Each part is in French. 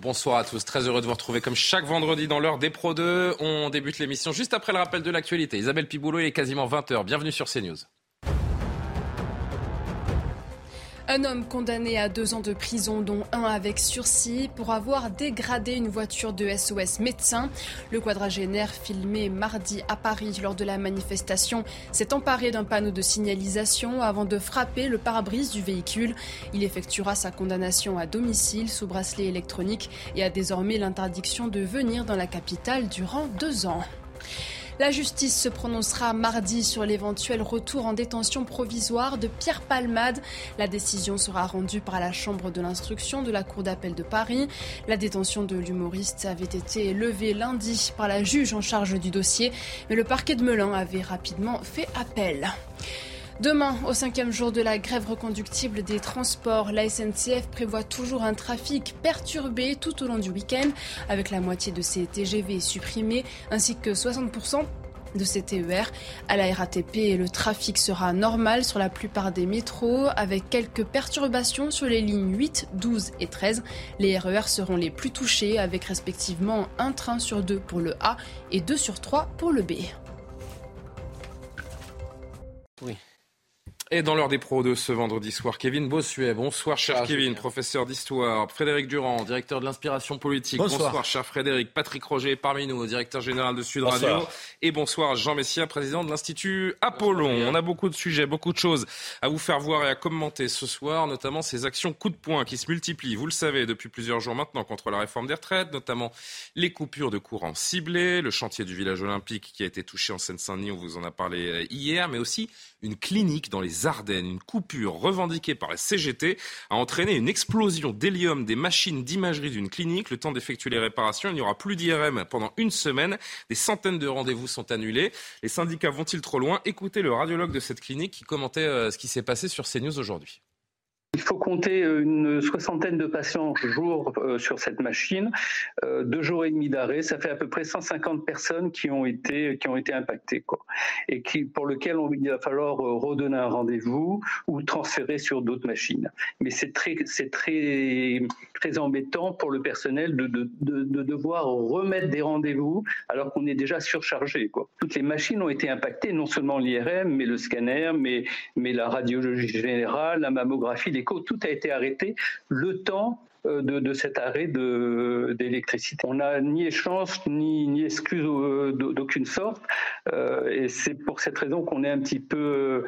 Bonsoir à tous, très heureux de vous retrouver comme chaque vendredi dans l'heure des Pro 2. On débute l'émission juste après le rappel de l'actualité. Isabelle Piboulot, il est quasiment 20h. Bienvenue sur CNews. Un homme condamné à deux ans de prison, dont un avec sursis, pour avoir dégradé une voiture de SOS médecin. Le quadragénaire, filmé mardi à Paris lors de la manifestation, s'est emparé d'un panneau de signalisation avant de frapper le pare-brise du véhicule. Il effectuera sa condamnation à domicile sous bracelet électronique et a désormais l'interdiction de venir dans la capitale durant deux ans. La justice se prononcera mardi sur l'éventuel retour en détention provisoire de Pierre Palmade. La décision sera rendue par la Chambre de l'instruction de la Cour d'appel de Paris. La détention de l'humoriste avait été levée lundi par la juge en charge du dossier, mais le parquet de Melun avait rapidement fait appel. Demain, au cinquième jour de la grève reconductible des transports, la SNCF prévoit toujours un trafic perturbé tout au long du week-end, avec la moitié de ses TGV supprimés, ainsi que 60% de ces TER. À la RATP, le trafic sera normal sur la plupart des métros, avec quelques perturbations sur les lignes 8, 12 et 13. Les RER seront les plus touchés, avec respectivement un train sur deux pour le A et deux sur trois pour le B. Et dans l'heure des pros de ce vendredi soir, Kevin Bossuet. Bonsoir, cher Ah, Kevin, professeur d'histoire. Frédéric Durand, directeur de l'inspiration politique. Bonsoir. cher Frédéric. Patrick Roger, parmi nous, directeur général de Sud Bonsoir. Radio. Et bonsoir, Jean Messia, président de l'Institut Apollon. On a beaucoup de sujets, beaucoup de choses à vous faire voir et à commenter ce soir, notamment ces actions coup de poing qui se multiplient, vous le savez, depuis plusieurs jours maintenant contre la réforme des retraites, notamment les coupures de courant ciblées, le chantier du village olympique qui a été touché en Seine-Saint-Denis, on vous en a parlé euh, hier, mais aussi une clinique dans les Ardennes. Une coupure revendiquée par la CGT a entraîné une explosion d'hélium des machines d'imagerie d'une clinique. Le temps d'effectuer les réparations, il n'y aura plus d'IRM pendant une semaine. Des centaines de rendez-vous sont annulés. Les syndicats vont-ils trop loin? Écoutez le radiologue de cette clinique qui commentait euh, ce qui s'est passé sur CNews aujourd'hui. Il faut compter une soixantaine de patients jour euh, sur cette machine, euh, deux jours et demi d'arrêt, ça fait à peu près 150 personnes qui ont été qui ont été impactées et qui pour lequel on, il va falloir euh, redonner un rendez-vous ou transférer sur d'autres machines. Mais c'est très très très embêtant pour le personnel de, de, de, de devoir remettre des rendez-vous alors qu'on est déjà surchargé. Toutes les machines ont été impactées, non seulement l'IRM, mais le scanner, mais mais la radiologie générale, la mammographie, tout a été arrêté le temps euh, de, cet arrêt d'électricité. On n'a ni échange ni, ni excuse euh, d'aucune sorte. Euh, et c'est pour cette raison qu'on est un petit peu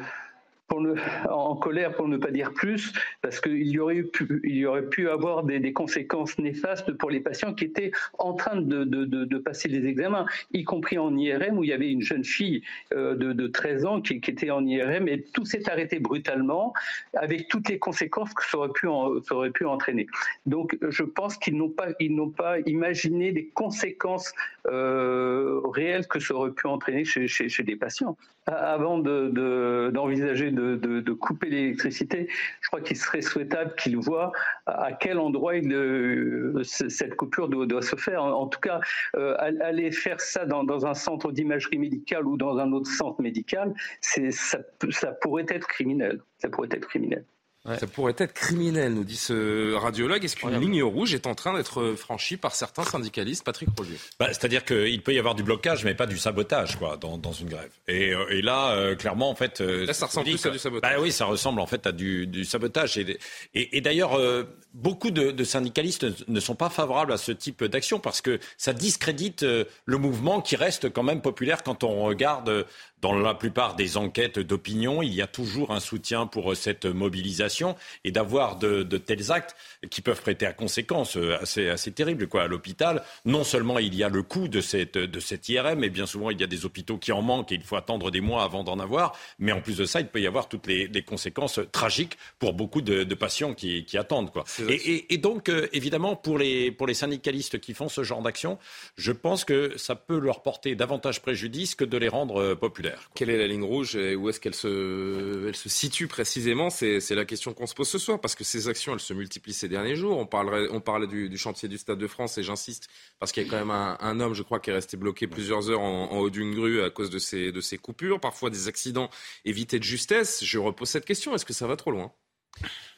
en colère pour ne pas dire plus, parce qu'il y aurait pu, il y aurait pu avoir des, conséquences néfastes pour les patients qui étaient en train de, de, de, passer les examens, y compris en IRM où il y avait une jeune fille euh, de, 13 ans qui, qui, était en IRM et tout s'est arrêté brutalement avec toutes les conséquences que ça aurait pu, ça aurait pu entraîner. Donc je pense qu'ils n'ont pas, ils n'ont pas imaginé les conséquences euh, réelles que ça aurait pu entraîner chez, chez, chez des patients. Avant d'envisager de, de, couper l'électricité, je crois qu'il serait souhaitable qu'ils voient à quel endroit euh, cette coupure doit, se faire. En, tout cas, euh, aller faire ça dans, un centre d'imagerie médicale ou dans un autre centre médical, ça pourrait être criminel. Ça pourrait être criminel. Ouais. Ça pourrait être criminel, nous dit ce radiologue. Est-ce qu'une ligne rouge est en train d'être franchie par certains syndicalistes Patrick Roger? Bah, C'est-à-dire qu'il peut y avoir du blocage, mais pas du sabotage quoi, dans, dans une grève. Et, euh, et là, euh, clairement, en fait... Euh, là, ça ressemble plus à du sabotage. Bah, oui, ça ressemble en fait à du, du sabotage. Et, et, et d'ailleurs, euh, beaucoup de, de, syndicalistes ne sont pas favorables à ce type d'action parce que ça discrédite le mouvement qui reste quand même populaire quand on regarde dans la plupart des enquêtes d'opinion, il y a toujours un soutien pour cette mobilisation et d'avoir de, de, tels actes qui peuvent prêter à conséquences assez, assez terribles. Quoi. À l'hôpital, non seulement il y a le coût de cette, de cette IRM, mais bien souvent il y a des hôpitaux qui en manquent et il faut attendre des mois avant d'en avoir. Mais en plus de ça, il peut y avoir toutes les, les conséquences tragiques pour beaucoup de, de patients qui, qui, attendent. Quoi. Et, et, et, donc, euh, évidemment, pour les, pour les syndicalistes qui font ce genre d'action, je pense que ça peut leur porter davantage préjudice que de les rendre euh, populaires. Quelle est la ligne rouge et où est-ce qu'elle se, elle se situe précisément C'est la question qu'on se pose ce soir parce que ces actions, elles se multiplient ces derniers jours. On, parlerait, on parlait du, du chantier du Stade de France et j'insiste parce qu'il y a quand même un, un, homme, je crois, qui est resté bloqué plusieurs heures en, en haut d'une grue à cause de ces, de ces coupures, parfois des accidents évités de justesse. Je repose cette question est-ce que ça va trop loin?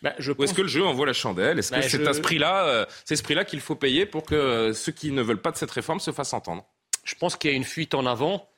Bah, je Ou est-ce que le jeu envoie la chandelle? Est-ce que bah, c'est à ce prix-là, ce prix-là qu'il faut payer pour que ceux qui ne veulent pas de cette réforme se fassent entendre? Je pense qu'il y a une fuite en avant.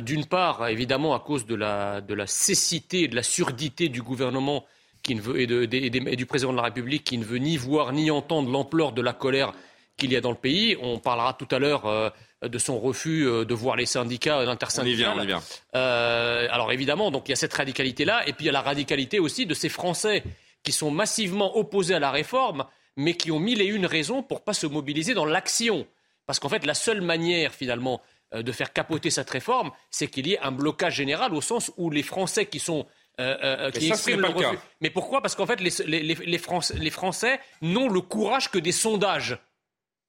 D'une part, évidemment, à cause de la, de la cécité et de la surdité du gouvernement qui ne veut, et, de, et, du président de la République qui ne veut ni voir ni entendre l'ampleur de la colère qu'il y a dans le pays. On parlera tout à l'heure euh, de son refus euh, de voir les syndicats d'intersyndicats. On y vient, euh, alors évidemment, donc il y a cette radicalité-là, et puis il y a la radicalité aussi de ces Français qui sont massivement opposés à la réforme, mais qui ont mille et une raisons pour pas se mobiliser dans l'action. Parce qu'en fait, la seule manière finalement de faire capoter cette réforme, c'est qu'il y ait un blocage général au sens où les Français qui sont qui expriment le refus. Mais pourquoi? Parce qu'en fait, les, Français, les Français n'ont le courage que des sondages.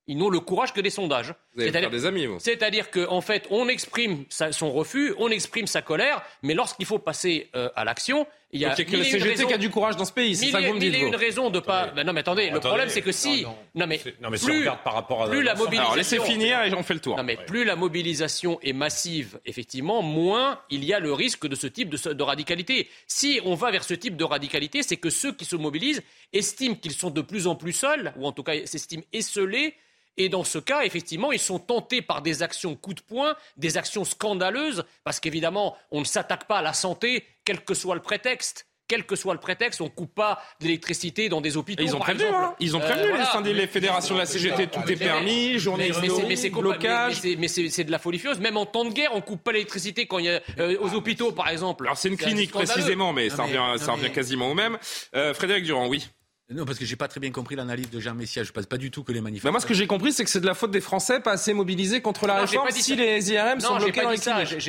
Ils n'ont le courage que des sondages. Faire des amis, C'est-à-dire qu'en fait, on exprime son refus, on exprime sa colère, mais lorsqu'il faut passer euh, à l'action, il y a. Donc, il y a que la CGT qui a du courage dans ce pays, c'est ça que vous me dites. Il y a une raison de pas. Ben non, mais attendez, le problème c'est que si. Non, mais, non, mais plus, si on regarde par rapport à. Plus la mobilisation. Alors laissez finir et on fait le tour. Non, mais plus la mobilisation est massive, effectivement, moins il y a le risque de ce type de, de radicalité. Si on va vers ce type de radicalité, c'est que ceux qui se mobilisent estiment qu'ils sont de plus en plus seuls, ou en tout cas s'estiment esselés et dans ce cas, effectivement, ils sont tentés par des actions coup de poing, des actions scandaleuses, parce qu'évidemment, on ne s'attaque pas à la santé, quel que soit le prétexte quel que soit le prétexte, on ne coupe pas d'électricité dans des hôpitaux. Ils ont prévenu, hein. ils ont prévenu les, les, fédérations de la CGT, tout est permis, journée de blocage. Mais c'est de la folie furieuse. Même en temps de guerre, on ne coupe pas l'électricité quand il y a euh, aux hôpitaux, par exemple. Alors c'est une clinique précisément, mais ça revient, ça revient quasiment au même. Euh, Frédéric Durand, oui. Non, parce que j'ai pas très bien compris l'analyse de Jean Messia. Je pense pas du tout que les manifestants. moi, ce que j'ai compris, c'est que c'est de la faute des Français pas assez mobilisés contre la réforme. Si les IRM sont bloqués dans les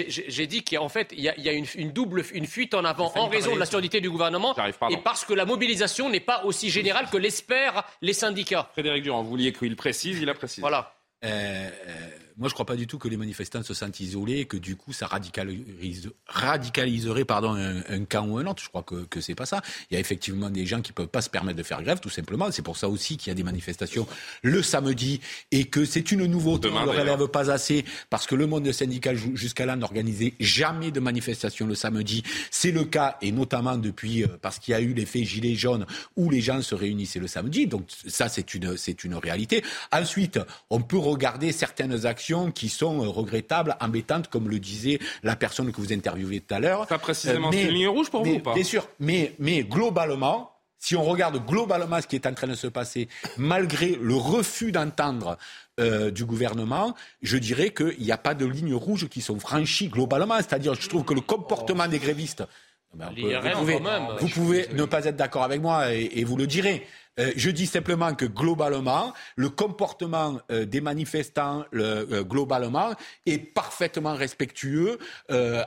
J'ai dit qu'en fait, il y a, une, double, une fuite en avant en raison de la surdité du gouvernement et parce que la mobilisation n'est pas aussi générale que l'espèrent les syndicats. Frédéric Durand, vous vouliez qu'il précise, il a précisé. Voilà. Euh, euh, moi, je ne crois pas du tout que les manifestants se sentent isolés et que du coup, ça radicalise, radicaliserait pardon, un, camp ou un autre. Je crois que, que c'est pas ça. Il y a effectivement des gens qui ne peuvent pas se permettre de faire grève, tout simplement. C'est pour ça aussi qu'il y a des manifestations le samedi et que c'est une nouveauté. on ne le relève pas assez parce que le monde syndical jusqu'à là n'organisait jamais de manifestation le samedi. C'est le cas et notamment depuis euh, parce qu'il y a eu l'effet gilet jaune où les gens se réunissaient le samedi. Donc ça, c'est une, c'est une réalité. Ensuite, on peut regarder certaines actions qui sont euh, regrettables, embêtantes, comme le disait la personne que vous interviewez tout à l'heure. Pas précisément euh, une ligne rouge pour vous ou pas Bien sûr, mais, mais globalement, si on regarde globalement ce qui est en train de se passer, malgré le refus d'entendre euh, du gouvernement, je dirais qu'il n'y a pas de lignes rouges qui sont franchies globalement. C'est-à-dire, je trouve que le comportement des grévistes, ben, vous pouvez, ne pas être d'accord avec moi et vous le direz. Euh, je dis simplement que globalement, le comportement euh, des manifestants euh, globalement est parfaitement respectueux,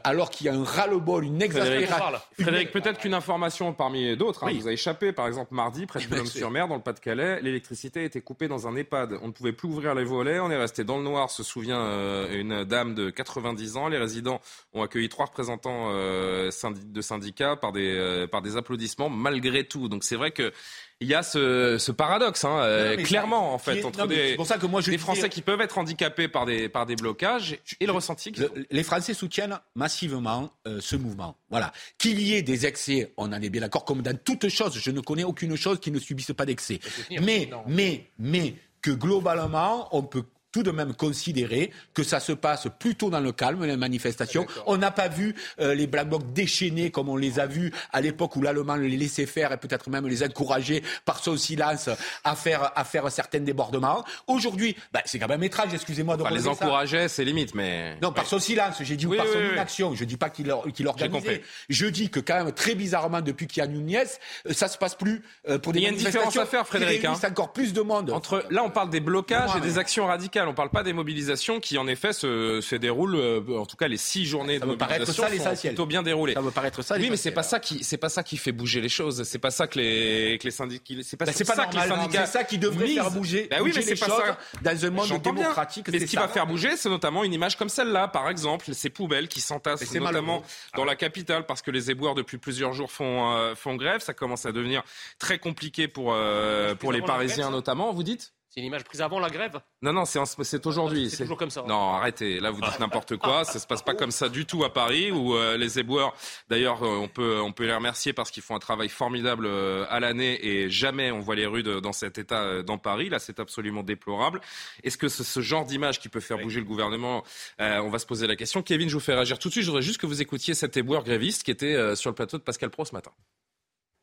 alors qu'il y a un ras-le-bol, une exaspération. Frédéric, peut-être qu'une information parmi d'autres hein, vous a échappé. Par exemple, mardi, près de Boulogne-sur-Mer, dans le Pas-de-Calais, l'électricité a été coupée dans un EHPAD. On ne pouvait plus ouvrir les volets, on est resté dans le noir, se souvient une dame de 90 ans. Les résidents ont accueilli trois représentants de syndicats par des, par des applaudissements malgré tout. Donc c'est vrai que il y a ce, ce paradoxe, hein, euh, clairement, en fait, entre des, pour ça que moi je des Français qui peuvent être handicapés par des, par des blocages et le ressenti. les Français soutiennent massivement euh, ce mouvement. Voilà. Qu'il y ait des excès, on en est bien d'accord, comme dans toute chose. Je ne connais aucune chose qui ne subisse pas d'excès. Mais, mais, mais, que globalement, on peut tout de même considérer que ça se passe plutôt dans le calme, les manifestations. On n'a pas vu euh, les Black Blocs déchaînés comme on les a vus à l'époque où l'Allemand les laissait faire et peut-être même les encourageait par son silence à faire, à faire certains débordements. Aujourd'hui, bah, c'est quand même étrange, excusez-moi de enfin, les encourageait, c'est limite, mais... Non, par son silence, j'ai dit, ou par son inaction. Je dis pas qu'il qu organisait. Je dis que quand même, très bizarrement, depuis qu'il y a Nunez, euh, ça se passe plus euh, pour des manifestations. Il y a une différence à faire, Frédéric. Hein. encore plus de monde. Entre, là, on parle des blocages et des actions radicales. On ne parle pas des mobilisations qui, en effet, se, déroulent. Euh, en tout cas, les six journées de mobilisation sont plutôt bien déroulées. Ça me paraître ça. Oui, mais c'est pas ça qui, c'est pas ça qui fait bouger les choses. C'est pas ça que les, que les syndicats. C'est pas, bah, ça que les syndicats. C'est ça qui devrait faire bouger. Bah oui, mais c'est pas ça. Dans un monde démocratique. Mais ce qui va faire bouger, c'est notamment une image comme celle-là, par exemple, ces poubelles qui s'entassent notamment dans la capitale parce que les éboueurs depuis plusieurs jours font euh, font grève. Ça commence à devenir très compliqué pour euh, pour les Parisiens notamment. Vous dites? C'est une image prise avant la grève Non, non, c'est aujourd'hui. C'est toujours comme ça. Non, arrêtez. Là, vous dites n'importe quoi. Ça se passe pas comme ça du tout à Paris, où euh, les éboueurs, d'ailleurs, euh, on, peut, on peut les remercier parce qu'ils font un travail formidable euh, à l'année et jamais on voit les rues dans cet état dans Paris. Là, c'est absolument déplorable. Est-ce que c'est ce genre d'image qui peut faire bouger le gouvernement On va se poser la question. Kevin, je vous fais réagir tout de suite. Je voudrais juste que vous écoutiez cet éboueur gréviste qui était sur le plateau de Pascal Pro ce matin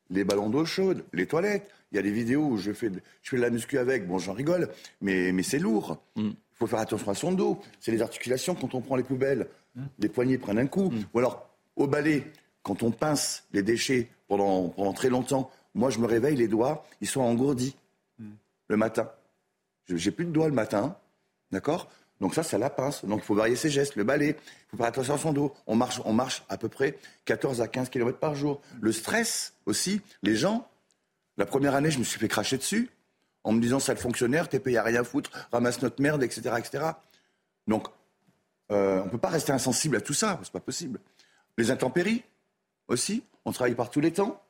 les ballons d'eau chaude, les toilettes. Il y a des vidéos où je fais de, je fais de la muscu avec. Bon, j'en rigole, mais, mais c'est lourd. Mm. Il faut faire attention à son dos. C'est les articulations quand on prend les poubelles. Mm. Les poignets prennent un coup. Mm. Ou alors, au balai, quand on pince les déchets pendant, pendant très longtemps, moi, je me réveille, les doigts, ils sont engourdis le matin. J'ai plus de doigts le matin, d'accord? Donc ça, ça la pince. Donc il faut varier ses gestes, le balai. Il faut faire attention à son dos. On marche, on marche à peu près 14 à 15 km par jour. Le stress aussi, les gens. La première année, je me suis fait cracher dessus en me disant, sale fonctionnaire, t'es payé à rien foutre, ramasse notre merde, etc. etc. Donc, euh, on ne peut pas rester insensible à tout ça, c'est pas possible. Les intempéries aussi, on travaille par tous les temps.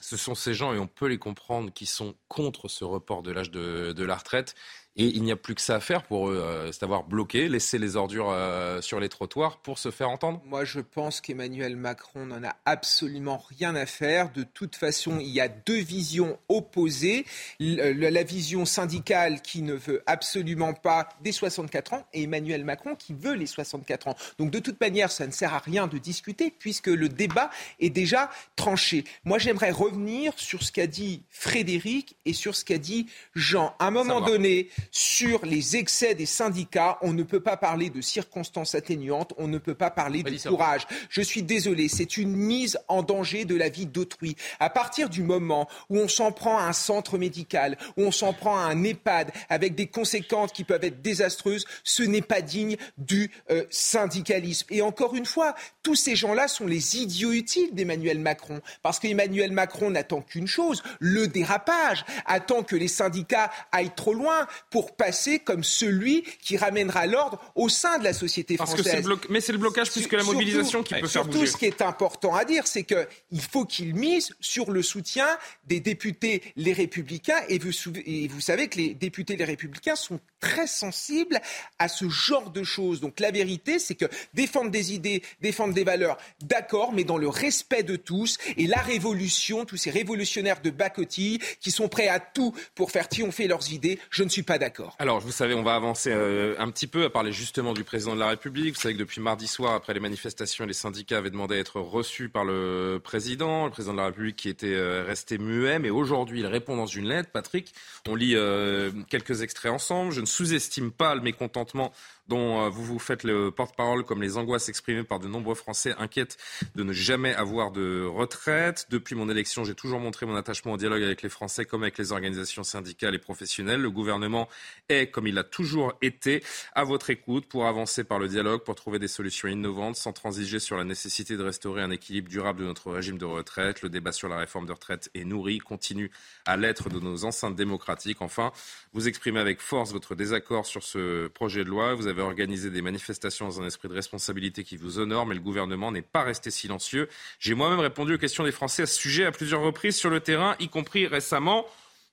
Ce sont ces gens, et on peut les comprendre, qui sont contre ce report de l'âge de la retraite et il n'y a plus que ça à faire pour eux, euh, c'est avoir bloqué, laisser les ordures euh, sur les trottoirs pour se faire entendre Moi, je pense qu'Emmanuel Macron n'en a absolument rien à faire. De toute façon, il y a deux visions opposées. la vision syndicale qui ne veut absolument pas des 64 ans et Emmanuel Macron qui veut les 64 ans. Donc, de toute manière, ça ne sert à rien de discuter puisque le débat est déjà tranché. Moi, j'aimerais revenir sur ce qu'a dit Frédéric et sur ce qu'a dit Jean. À un moment donné, sur les excès des syndicats, on ne peut pas parler de circonstances atténuantes, on ne peut pas parler de courage. Je suis désolé, c'est une mise en danger de la vie d'autrui. À partir du moment où on s'en prend à un centre médical, où on s'en prend à un EHPAD, avec des conséquences qui peuvent être désastreuses, ce n'est pas digne du euh, syndicalisme. Et encore une fois, tous ces gens-là sont les idiots utiles d'Emmanuel Macron, parce qu'Emmanuel Macron n'attend qu'une chose, le dérapage, attend que les syndicats aillent trop loin pour passer comme celui qui ramènera l'ordre au sein de la société française. Parce que Mais c'est le blocage plus que la mobilisation qui peut faire bouger. Surtout, ce qui est important à dire, c'est qu'il faut qu'il mise sur le soutien des députés les Républicains. Et vous, et vous savez que les députés les Républicains sont très sensibles à ce genre de choses. Donc la vérité, c'est que défendre des idées, défendre des valeurs, d'accord, mais dans le respect de tous. Et la révolution, tous ces révolutionnaires de bas qui sont prêts à tout pour faire triompher leurs idées, je ne suis pas d'accord. Alors, vous savez, on va avancer euh, un petit peu à parler justement du président de la République. Vous savez que depuis mardi soir, après les manifestations, les syndicats avaient demandé à être reçus par le président, le président de la République qui était euh, resté muet. Mais aujourd'hui, il répond dans une lettre. Patrick, on lit euh, quelques extraits ensemble. Je ne sous-estime pas le mécontentement dont euh, vous vous faites le porte-parole, comme les angoisses exprimées par de nombreux Français inquiètes de ne jamais avoir de retraite. Depuis mon élection, j'ai toujours montré mon attachement au dialogue avec les Français comme avec les organisations syndicales et professionnelles. Le gouvernement est, comme il l'a toujours été, à votre écoute pour avancer par le dialogue, pour trouver des solutions innovantes, sans transiger sur la nécessité de restaurer un équilibre durable de notre régime de retraite. Le débat sur la réforme de retraite est nourri, continue à l'être de nos enceintes démocratiques. Enfin, vous exprimez avec force votre désaccord sur ce projet de loi. Vous avez organisé des manifestations dans un esprit de responsabilité qui vous honore, mais le gouvernement n'est pas resté silencieux. J'ai moi-même répondu aux questions des Français à ce sujet à plusieurs reprises sur le terrain, y compris récemment.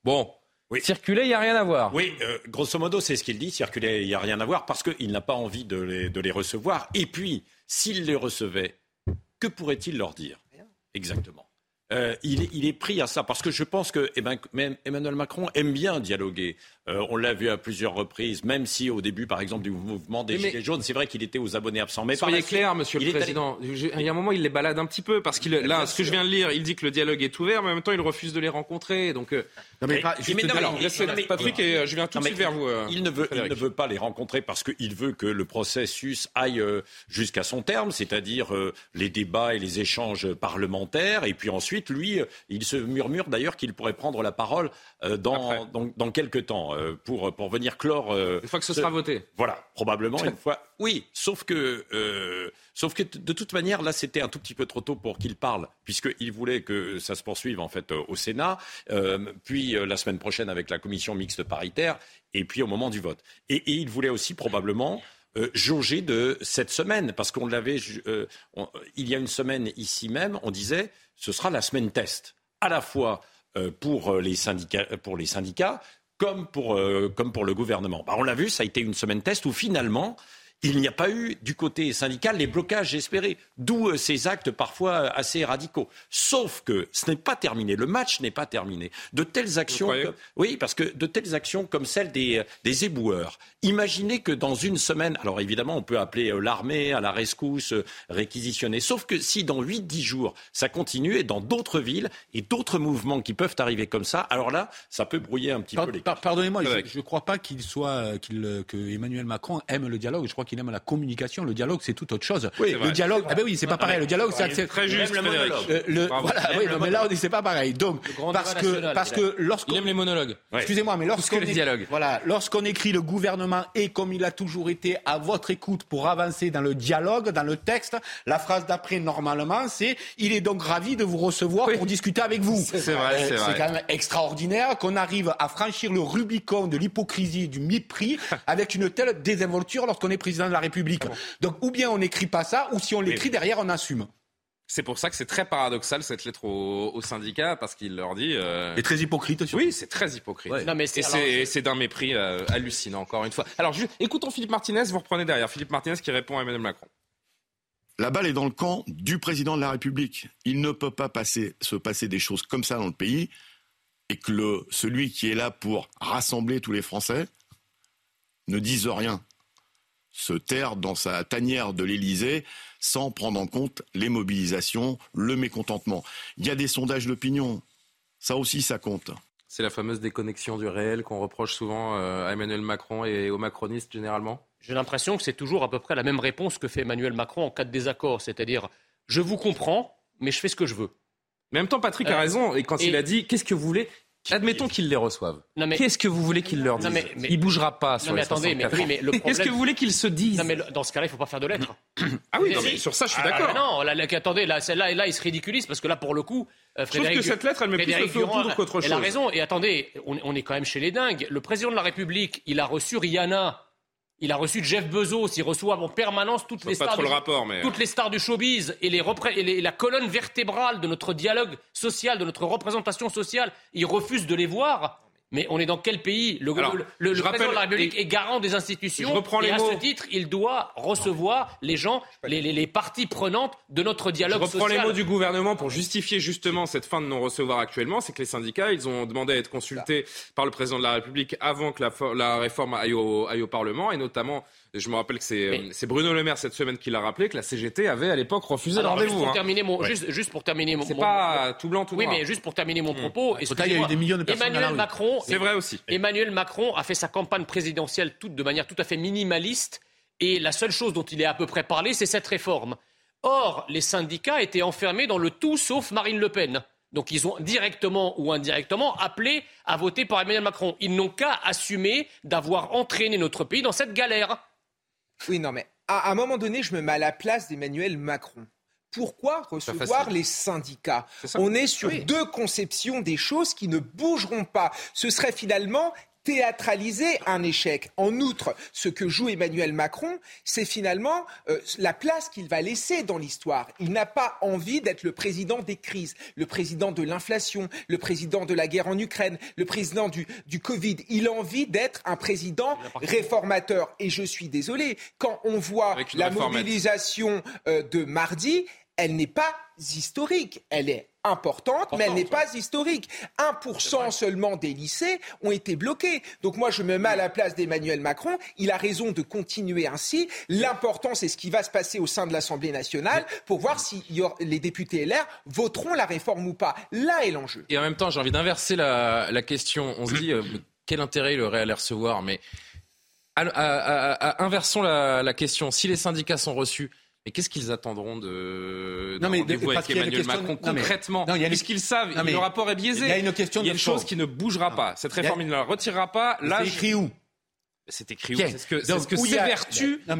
Bon, oui. Circuler, il n'y a rien à voir. Oui, euh, grosso modo, c'est ce qu'il dit. Circuler, il n'y a rien à voir parce qu'il n'a pas envie de les, de les recevoir. Et puis, s'il les recevait, que pourrait-il leur dire? Exactement. Euh, il, il, est pris à ça parce que je pense que eh ben, Emmanuel Macron aime bien dialoguer. Euh, on l'a vu à plusieurs reprises, même si au début, par exemple, du mouvement des Gilets jaunes, c'est vrai qu'il était aux abonnés absents. Mais soyez clair, Monsieur le Président. Il y a un moment, il les balade un petit peu parce qu'il là, ce que je viens de lire, il dit que le dialogue est ouvert, mais en même temps, il refuse de les rencontrer. Donc, euh, non, mais, Patrick, et je viens tout de suite vers vous. il ne veut, il ne veut pas les rencontrer parce qu'il veut que le processus aille jusqu'à son terme, c'est-à-dire les débats et les échanges parlementaires, et puis ensuite, lui, il se murmure d'ailleurs qu'il pourrait prendre la parole dans, dans, dans quelques temps. Euh, pour, pour venir clore. Euh, une fois que ce, sera voté. Voilà, probablement une fois. Oui, sauf que, euh, sauf que de toute manière, là, c'était un tout petit peu trop tôt pour qu'il parle, puisqu'il voulait que ça se poursuive en fait au Sénat, puis la semaine prochaine avec la commission mixte paritaire, et puis au moment du vote. Et, il voulait aussi probablement. jauger de cette semaine, parce qu'on l'avait, il y a une semaine ici même, on disait, ce sera la semaine test, à la fois pour les syndicats, pour les syndicats comme pour, euh, le gouvernement. Bah, on l'a vu, ça a été une semaine test où finalement, il n'y a pas eu du côté syndical les blocages espérés, d'où euh, ces actes parfois euh, assez radicaux. Sauf que ce n'est pas terminé, le match n'est pas terminé. De telles actions, comme, oui, parce que de telles actions comme celle des, euh, des éboueurs. Imaginez que dans une semaine, alors évidemment, on peut appeler l'armée à la rescousse, réquisitionner. Sauf que si dans 8-10 jours, ça continue et dans d'autres villes et d'autres mouvements qui peuvent arriver comme ça, alors là, ça peut brouiller un petit peu les. Pardonnez-moi, je ne crois pas qu'il soit, qu'il, que Emmanuel Macron aime le dialogue. Je crois qu'il aime la communication. Le dialogue, c'est tout autre chose. Oui, le dialogue, ah ben oui, c'est pas pareil. Le dialogue, c'est très juste. Le monologue. Euh, le, voilà, oui, mais là, c'est pas pareil. Donc, parce que, parce que lorsqu'on il aime les monologues. Excusez-moi, mais lorsqu'on dialogue. voilà, lorsqu'on écrit le gouvernement est comme il a toujours été à votre écoute pour avancer dans le dialogue, dans le texte, la phrase d'après normalement, c'est il est donc ravi de vous recevoir pour discuter avec vous. C'est vrai, c'est vrai. C'est quand même extraordinaire qu'on arrive à franchir le Rubicon de l'hypocrisie, du mépris avec une telle désinvolture lorsqu'on est président de la République. Donc, ou bien on n'écrit pas ça, ou si on l'écrit derrière, on assume. C'est pour ça que c'est très paradoxal cette lettre au, au syndicat parce qu'il leur dit. Euh... Et très hypocrite. Surtout. Oui, c'est très hypocrite. Non, mais et c'est d'un mépris euh, hallucinant encore une fois. Alors, je, écoutons Philippe Martinez. Vous reprenez derrière Philippe Martinez qui répond à Emmanuel Macron. La balle est dans le camp du président de la République. Il ne peut pas passer, se passer des choses comme ça dans le pays et que le, celui qui est là pour rassembler tous les Français ne dise rien se taire dans sa tanière de l'Élysée sans prendre en compte les mobilisations, le mécontentement. Il y a des sondages d'opinion. Ça aussi, ça compte. C'est la fameuse déconnexion du réel qu'on reproche souvent euh, à Emmanuel Macron et aux macronistes généralement? J'ai l'impression que c'est toujours à peu près la même réponse que fait Emmanuel Macron en cas de désaccord, c'est-à-dire je vous comprends, mais je fais ce que je veux. Mais en même temps, Patrick a euh, raison, et quand il a dit qu'est-ce que vous voulez? Admettons qu'ils les reçoivent. Qu'est-ce que vous voulez qu'il leur dise Il Il bougera pas sur non, mais attendez, mais, mais le Qu'est-ce que vous voulez qu'il se dise Non, mais dans ce cas-là, il ne faut pas faire de lettres. ah oui, mais sur ça, je suis ah, d'accord. non, là, attendez, là, celle-là, là, il se ridiculise parce que là, pour le coup, euh, Frédéric. Je trouve que cette lettre, elle met plus le feu qu'autre chose. Elle a raison. Et attendez, on, on est quand même chez les dingues. Le président de la République, il a reçu Rihanna il a reçu Jeff Bezos, il reçoit en permanence toutes, les stars, du, toutes les stars du showbiz et, les et la colonne vertébrale de notre dialogue social, de notre représentation sociale. Il refuse de les voir. Mais on est dans quel pays Le, le, président de la République est garant des institutions. Je reprends et à ce titre, il doit recevoir les gens, les, les, parties prenantes de notre dialogue social. Je reprends les mots du gouvernement pour justifier justement cette fin de non-recevoir actuellement. C'est que les syndicats, ils ont demandé à être consultés par le président de la République avant que la, la réforme aille au, aille au Parlement, et notamment je me rappelle que c'est Bruno Le Maire cette semaine qui l'a rappelé que la CGT avait à l'époque refusé le rendez-vous. Juste, pour hein. terminer mon, juste, pour terminer mon. C'est pas tout blanc tout noir. Oui, mais juste pour terminer mon hmm. propos. Il y a eu des millions de personnes Emmanuel Macron. C'est vrai aussi. Emmanuel Macron a fait sa campagne présidentielle toute de manière tout à fait minimaliste et la seule chose dont il est à peu près parlé, c'est cette réforme. Or, les syndicats étaient enfermés dans le tout sauf Marine Le Pen. Donc ils ont directement ou indirectement appelé à voter pour Emmanuel Macron. Ils n'ont qu'à assumer d'avoir entraîné notre pays dans cette galère. Oui, non, mais à un moment donné, je me mets à la place d'Emmanuel Macron. Pourquoi recevoir les syndicats? On est sur deux conceptions des choses qui ne bougeront pas. Ce serait finalement théâtraliser un échec. En outre, ce que joue Emmanuel Macron, c'est finalement euh, la place qu'il va laisser dans l'histoire. Il n'a pas envie d'être le président des crises, le président de l'inflation, le président de la guerre en Ukraine, le président du, du Covid. Il a envie d'être un président réformateur. Et je suis désolé, quand on voit la mobilisation euh, de mardi, elle n'est pas historique. Elle est importante, mais elle n'est pas historique. 1% seulement des lycées ont été bloqués. Donc moi, je me mets à la place d'Emmanuel Macron. Il a raison de continuer ainsi. L'important, c'est ce qui va se passer au sein de l'Assemblée nationale pour voir si les députés LR voteront la réforme ou pas. Là est l'enjeu. Et en même temps, j'ai envie d'inverser la, question. On se dit, euh, quel intérêt il aurait à les recevoir Mais inversons la question. Si les syndicats sont reçus, et qu'est-ce qu'ils attendront de, non, mais rendez-vous avec Emmanuel Macron concrètement? Puisqu'ils savent, le rapport est biaisé. Il y a une question. Il y a une chose qui ne bougera pas. Cette réforme, il ne la retirera pas. Là, c'est écrit où? C'est écrit où. C'est ce que, Donc, c'est ce que a-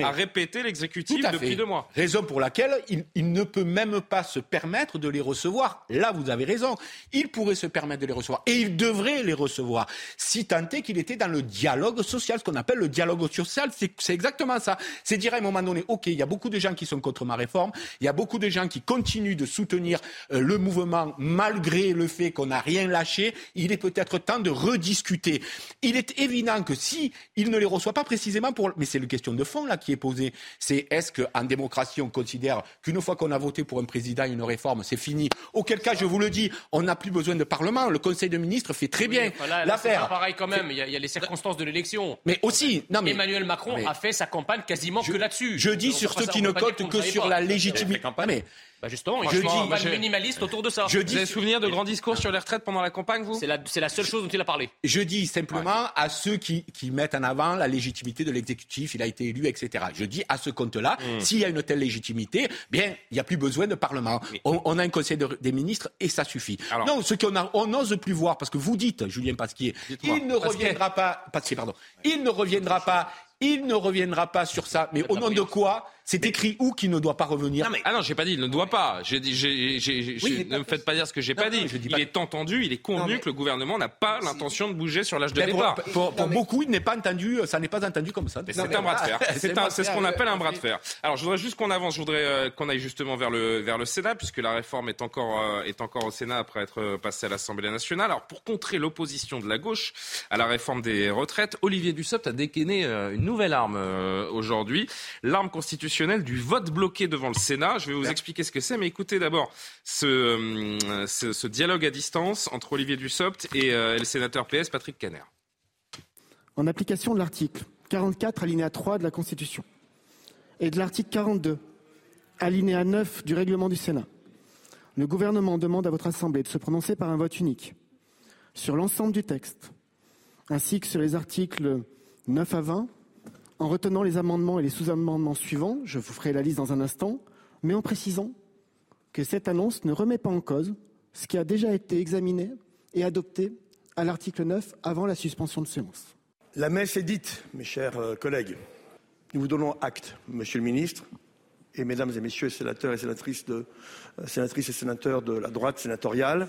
à répéter l'exécutif depuis fait. deux mois. Raison pour laquelle il, il ne peut même pas se permettre de les recevoir. Là, vous avez raison. Il pourrait se permettre de les recevoir. Et il devrait les recevoir. Si tant est qu'il était dans le dialogue social, ce qu'on appelle le dialogue social, c'est c'est exactement ça. C'est dire à un moment donné, OK, il y a beaucoup de gens qui sont contre ma réforme. Il y a beaucoup de gens qui continuent de soutenir euh, le mouvement malgré le fait qu'on n'a rien lâché. Il est peut-être temps de rediscuter. Il est évident que si il ne les reçoit pas précisément pour, mais c'est une question de fond là qui est posée. C'est est-ce qu'en démocratie on considère qu'une fois qu'on a voté pour un président une réforme, c'est fini? Auquel cas, je vous le dis, on n'a plus besoin de parlement. Le Conseil de ministres fait très bien Enfin, l'affaire. pas pareil quand même. Il y, a, il y a les circonstances de l'élection. Mais aussi, non mais Emmanuel Macron mais- a fait sa campagne quasiment Je- que là-dessus. je dis sur ceux pas- qui ne comptent ne que sur pas. la légitimité. Mais Bah justement, il Je y a dis- campagne je- minimaliste autour de ça. je Vous dis avez souvenir de grands discours sur les retraites pendant la campagne, vous? C'est la, seule chose dont il a parlé. Je dis simplement à ceux qui, qui mettent en avant la légitimité de l'exécutif, il a été élu, etc. Je dis à ce compte-là, Hmm. s'il y a une telle légitimité, bien, il n'y a plus besoin de Parlement. On, on a un Conseil de- des ministres et ça suffit. Alors- non, ce qu'on on n'ose plus voir, parce que vous dites, Julien Pasquier, il ne Pasquier. reviendra pas, Pasquier, pardon, il ne reviendra pas, il ne reviendra pas sur ça. Mais au nom de quoi C'est écrit où qu'il ne doit pas revenir Ah non, j'ai pas dit, il ne doit pas. J'ai dit, j'ai, j'ai- j'ai- Oui, j'ai- mais ne me faites pas dire ce que j'ai pas dit. il pas- est entendu, il est convenu mais- que le gouvernement n'a pas l'intention de bouger sur l'âge de pour, départ. pour- beaucoup, il n'est pas entendu, ça n'est pas entendu comme ça. Mais c'est un bras de fer. C'est ce qu'on appelle un bras de fer. Alors, je voudrais juste qu'on avance. Je voudrais euh, qu'on aille justement vers le vers le Sénat, puisque la réforme est encore euh, est encore au Sénat après être euh, passée à l'Assemblée nationale. Alors, pour contrer l'opposition de la gauche à la réforme des retraites, Olivier Dussopt a décainé euh, une nouvelle arme euh, aujourd'hui, l'arme constitutionnelle du vote bloqué devant le Sénat. Je vais vous expliquer ce que c'est, mais écoutez d'abord ce, euh, ce, ce dialogue à distance entre Olivier Dussopt et, euh, et le sénateur PS Patrick Caner. en application de l'article 44 alinéa 3 de la Constitution et de l'article 42 alinéa 9 du règlement du Sénat, le gouvernement demande à votre Assemblée de se prononcer par un vote unique sur l'ensemble du texte, ainsi que sur les articles 9 à 20, en retenant les amendements et les sous-amendements suivants, je vous ferai la liste dans un instant, mais en précisant que cette annonce ne remet pas en cause ce qui a déjà été examiné et adopté à l'article 9 avant la suspension de séance. La messe est dite, mes chers euh, collègues. Nous vous donnons acte, Monsieur le Ministre, et Mesdames et Messieurs les sénateurs et sénatrices, de, euh, sénatrices et sénateurs de la droite sénatoriale,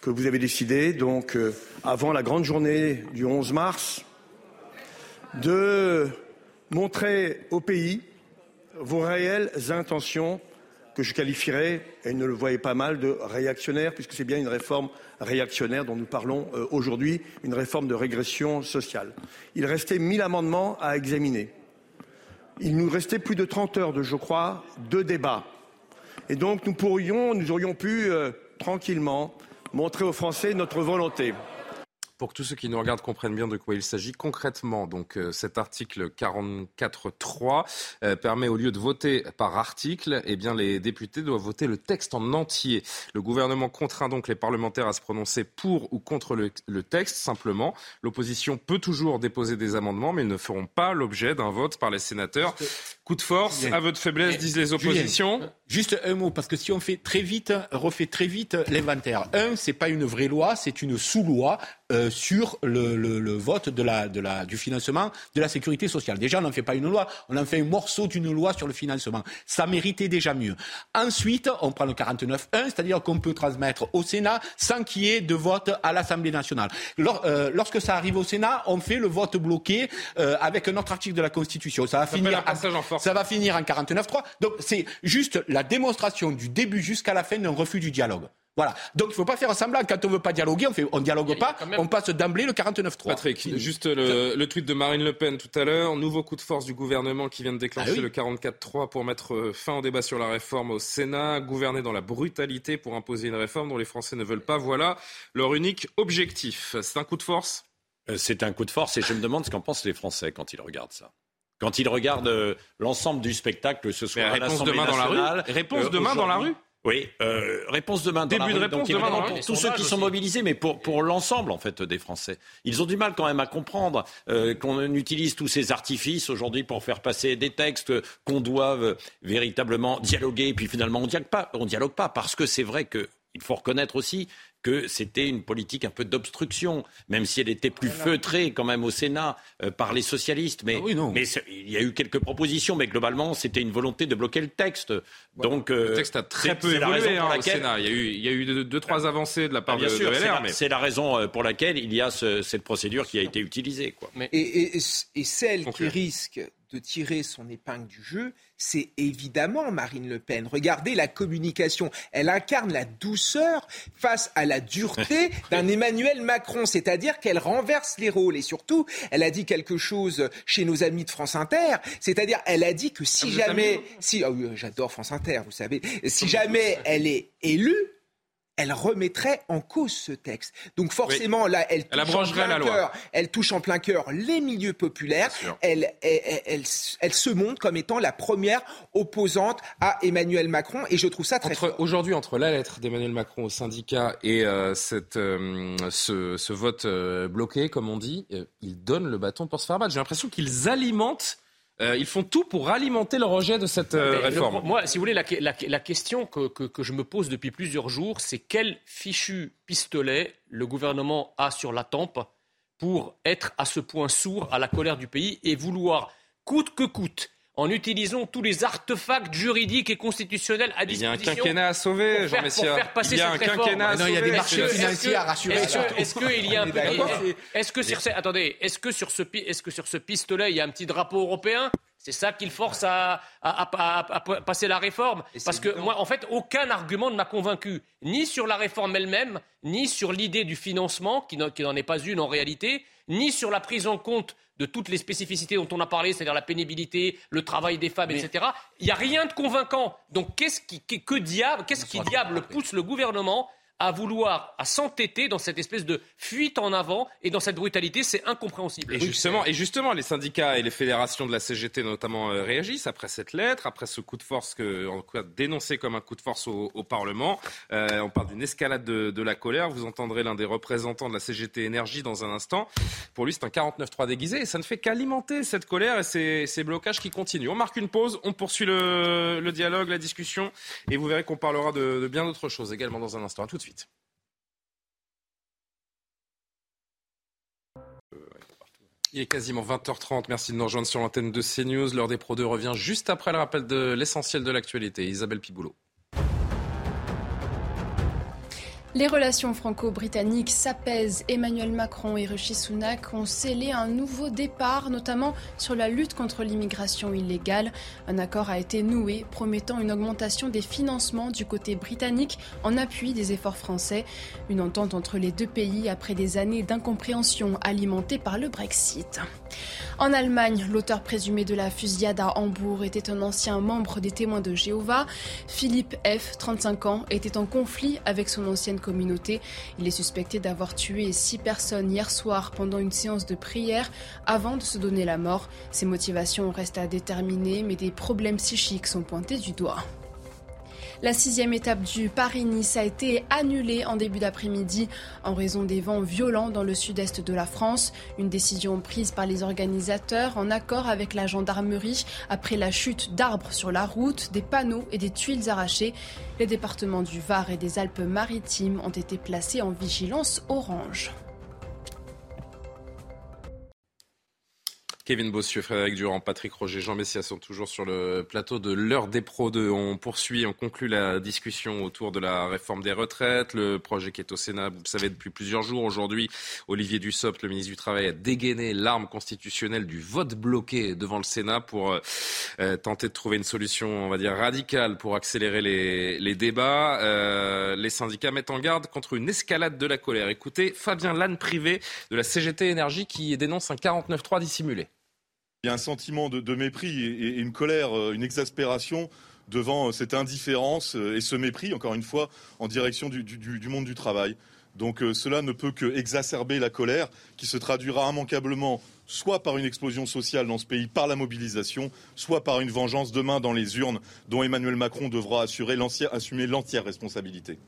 que vous avez décidé, donc, euh, avant la grande journée du 11 mars, de montrer au pays vos réelles intentions que je qualifierais, et ne le voyez pas mal, de réactionnaires, puisque c'est bien une réforme réactionnaire dont nous parlons euh, aujourd'hui, une réforme de régression sociale. Il restait 1000 amendements à examiner. Il nous restait plus de 30 heures de, je crois, de débat. Et donc nous pourrions, nous aurions pu euh, tranquillement montrer aux Français notre volonté. Pour que tous ceux qui nous regardent comprennent bien de quoi il s'agit concrètement, donc euh, cet article 44.3 euh, permet au lieu de voter par article, eh bien les députés doivent voter le texte en entier. Le gouvernement contraint donc les parlementaires à se prononcer pour ou contre le, le texte simplement. L'opposition peut toujours déposer des amendements, mais ils ne feront pas l'objet d'un vote par les sénateurs. Coup de force, Julien. aveu de faiblesse, disent les oppositions. Julien, juste un mot, parce que si on fait très vite, refait très vite l'inventaire. Un, c'est pas une vraie loi, c'est une sous-loi euh, sur le, le- le vote de la, de la, du financement de la sécurité sociale. Déjà, on n'en fait pas une loi, on en fait un morceau d'une loi sur le financement. Ça méritait déjà mieux. Ensuite, on prend le 49.1, c'est-à-dire qu'on peut transmettre au Sénat sans qu'il y ait de vote à l'Assemblée nationale. Lors- euh, lorsque ça arrive au Sénat, on fait le vote bloqué euh, avec un autre article de la Constitution. Ça va finir en force. ça va finir en 49.3. Donc c'est juste la démonstration du début jusqu'à la fin d'un refus du dialogue. Voilà. Donc il ne faut pas faire semblant. Quand on ne veut pas dialoguer, on on dialogue a pas, même- on passe d'emblée le 49.3. Patrick, juste le, le tweet de Marine Le Pen tout à l'heure. Nouveau coup de force du gouvernement qui vient de déclencher Ah oui. le 44-3 pour mettre euh, fin au débat sur la réforme au Sénat. Gouverner dans la brutalité pour imposer une réforme dont les Français ne veulent pas. Voilà leur unique objectif. C'est un coup de force? Euh, C'est un coup de force et je me demande ce qu'en pensent les Français quand ils regardent ça. Quand ils regardent euh, l'ensemble du spectacle, que ce soit à réponse l'Assemblée demain dans la rue nationale, Réponse euh, demain dans la rue Oui, euh, réponse demain dans Début de réponse demain dans pour tous ceux qui sont mobilisés, mais pour, pour l'ensemble en fait des Français. Ils ont du mal quand même à comprendre euh, qu'on utilise tous ces artifices aujourd'hui pour faire passer des textes, qu'on doive véritablement dialoguer, et puis finalement on dialogue pas, on dialogue pas, parce que c'est vrai que il faut reconnaître aussi que c'était une politique un peu d'obstruction, même si elle était plus feutrée quand même au Sénat euh, par les socialistes. Mais, Ah mais il y a eu quelques propositions, mais globalement, c'était une volonté de bloquer le texte. Donc, Le euh, texte a très peu c'est la raison évolué pour hein, au laquelle- Sénat. Il y a eu, il y a eu deux, deux, trois avancées de la part Bien de, de sûr, c'est LR. la, mais- c'est la raison euh, pour laquelle il y a ce- cette procédure qui a été utilisée. Quoi. Et, et- et celle Conclure. qui risque de tirer son épingle du jeu, c'est évidemment Marine Le Pen. Regardez la communication. Elle incarne la douceur face à la dureté d'un Emmanuel Macron, c'est-à-dire qu'elle renverse les rôles. Et surtout, elle a dit quelque chose chez nos amis de France Inter, c'est-à-dire elle a dit que si Ah, jamais, si, ah oui, j'adore France Inter, vous savez, si jamais elle est élue, elle remettrait en cause ce texte. Donc forcément, là, elle touche, Elle en plein la loi. cœur, elle touche en plein cœur les milieux populaires. Elle, elle, elle, elle- elle se montre comme étant la première opposante à Emmanuel Macron, et je trouve ça très. Aujourd'hui, entre la lettre d'Emmanuel Macron au syndicat et euh, cette, euh, ce, ce vote euh, bloqué, comme on dit, ils donnent le bâton pour se faire battre. J'ai l'impression qu'ils alimentent, euh, ils font tout pour alimenter le rejet de cette euh, le- réforme. moi, si vous voulez, la, la- la question que, que- que je me pose depuis plusieurs jours, c'est quel fichu pistolet le gouvernement a sur la tempe pour être à ce point sourd à la colère du pays et vouloir, coûte que coûte, en utilisant tous les artefacts juridiques et constitutionnels à Il y a un disposition. quinquennat à pour sauver, faire- Jean pour Messia. faire passer Il y a un cette réforme. quinquennat à Non, il y a des marchés c'est- Est-ce que- financiers à rassurer, Est-ce est-ce qu'il y a un On est peu- d'accord. est-ce que sur ce, attendez, est-ce que sur ce, pi- est-ce que sur ce pistolet il y a un petit drapeau européen? C'est ça qui le force à, à- à- à- à passer la réforme. Parce que moi, en fait, aucun argument ne m'a convaincu, ni sur la réforme elle-même, ni sur l'idée du financement, qui n'en est pas une en réalité, ni sur la prise en compte de toutes les spécificités dont on a parlé, c'est-à-dire la pénibilité, le travail des femmes, etc. Il n'y a rien de convaincant. Donc, qu'est-ce qui, que, que diable, qu'est-ce qui diable pousse le gouvernement à vouloir, à s'entêter dans cette espèce de fuite en avant et dans cette brutalité, c'est incompréhensible. Et justement, et justement, les syndicats et les fédérations de la CGT notamment euh, réagissent après cette lettre, après ce coup de force que, en dénoncé comme un coup de force au, Parlement. Euh, on parle d'une escalade de, la colère. Vous entendrez l'un des représentants de la CGT Énergie dans un instant. Pour lui, c'est un 49-3 déguisé et ça ne fait qu'alimenter cette colère et ces, blocages qui continuent. On marque une pause, on poursuit le, dialogue, la discussion et vous verrez qu'on parlera de, de bien d'autres choses également dans un instant. À tout de. Il est quasiment 20h30. Merci de nous rejoindre sur l'antenne de CNews. L'heure des Pro 2 revient juste après le rappel de l'essentiel de l'actualité. Isabelle Piboulot. Les relations franco-britanniques s'apaisent. Emmanuel Macron et Rishi Sunak ont scellé un nouveau départ, notamment sur la lutte contre l'immigration illégale. Un accord a été noué, promettant une augmentation des financements du côté britannique en appui des efforts français. Une entente entre les deux pays après des années d'incompréhension alimentée par le Brexit. En Allemagne, l'auteur présumé de la fusillade à Hambourg était un ancien membre des témoins de Jéhovah. Philippe F., 35 ans, était en conflit avec son ancienne communauté. Il est suspecté d'avoir tué six personnes hier soir pendant une séance de prière avant de se donner la mort. Ses motivations restent à déterminer, mais des problèmes psychiques sont pointés du doigt. La sixième étape du Paris-Nice a été annulée en début d'après-midi en raison des vents violents dans le sud-est de la France. Une décision prise par les organisateurs en accord avec la gendarmerie après la chute d'arbres sur la route, des panneaux et des tuiles arrachées. Les départements du Var et des Alpes-Maritimes ont été placés en vigilance orange. Kevin Bossuet, Frédéric Durand, Patrick Roger, Jean Messia sont toujours sur le plateau de l'heure des pros 2. On poursuit, on conclut la discussion autour de la réforme des retraites, le projet qui est au Sénat, vous le savez, depuis plusieurs jours. Aujourd'hui, Olivier Dussopt, le ministre du Travail, a dégainé l'arme constitutionnelle du vote bloqué devant le Sénat pour euh, tenter de trouver une solution, on va dire, radicale pour accélérer les, les débats. Euh, les syndicats mettent en garde contre une escalade de la colère. Écoutez, Fabien Lannes privé de la CGT Énergie qui dénonce un 49-3 dissimulé. Il y a un sentiment de, de mépris et, et une colère, euh, une exaspération devant euh, cette indifférence euh, et ce mépris, encore une fois, en direction du, du- du- du monde du travail. Donc euh, cela ne peut que exacerber la colère qui se traduira immanquablement soit par une explosion sociale dans ce pays par la mobilisation, soit par une vengeance demain dans les urnes dont Emmanuel Macron devra assurer assumer l'entière responsabilité.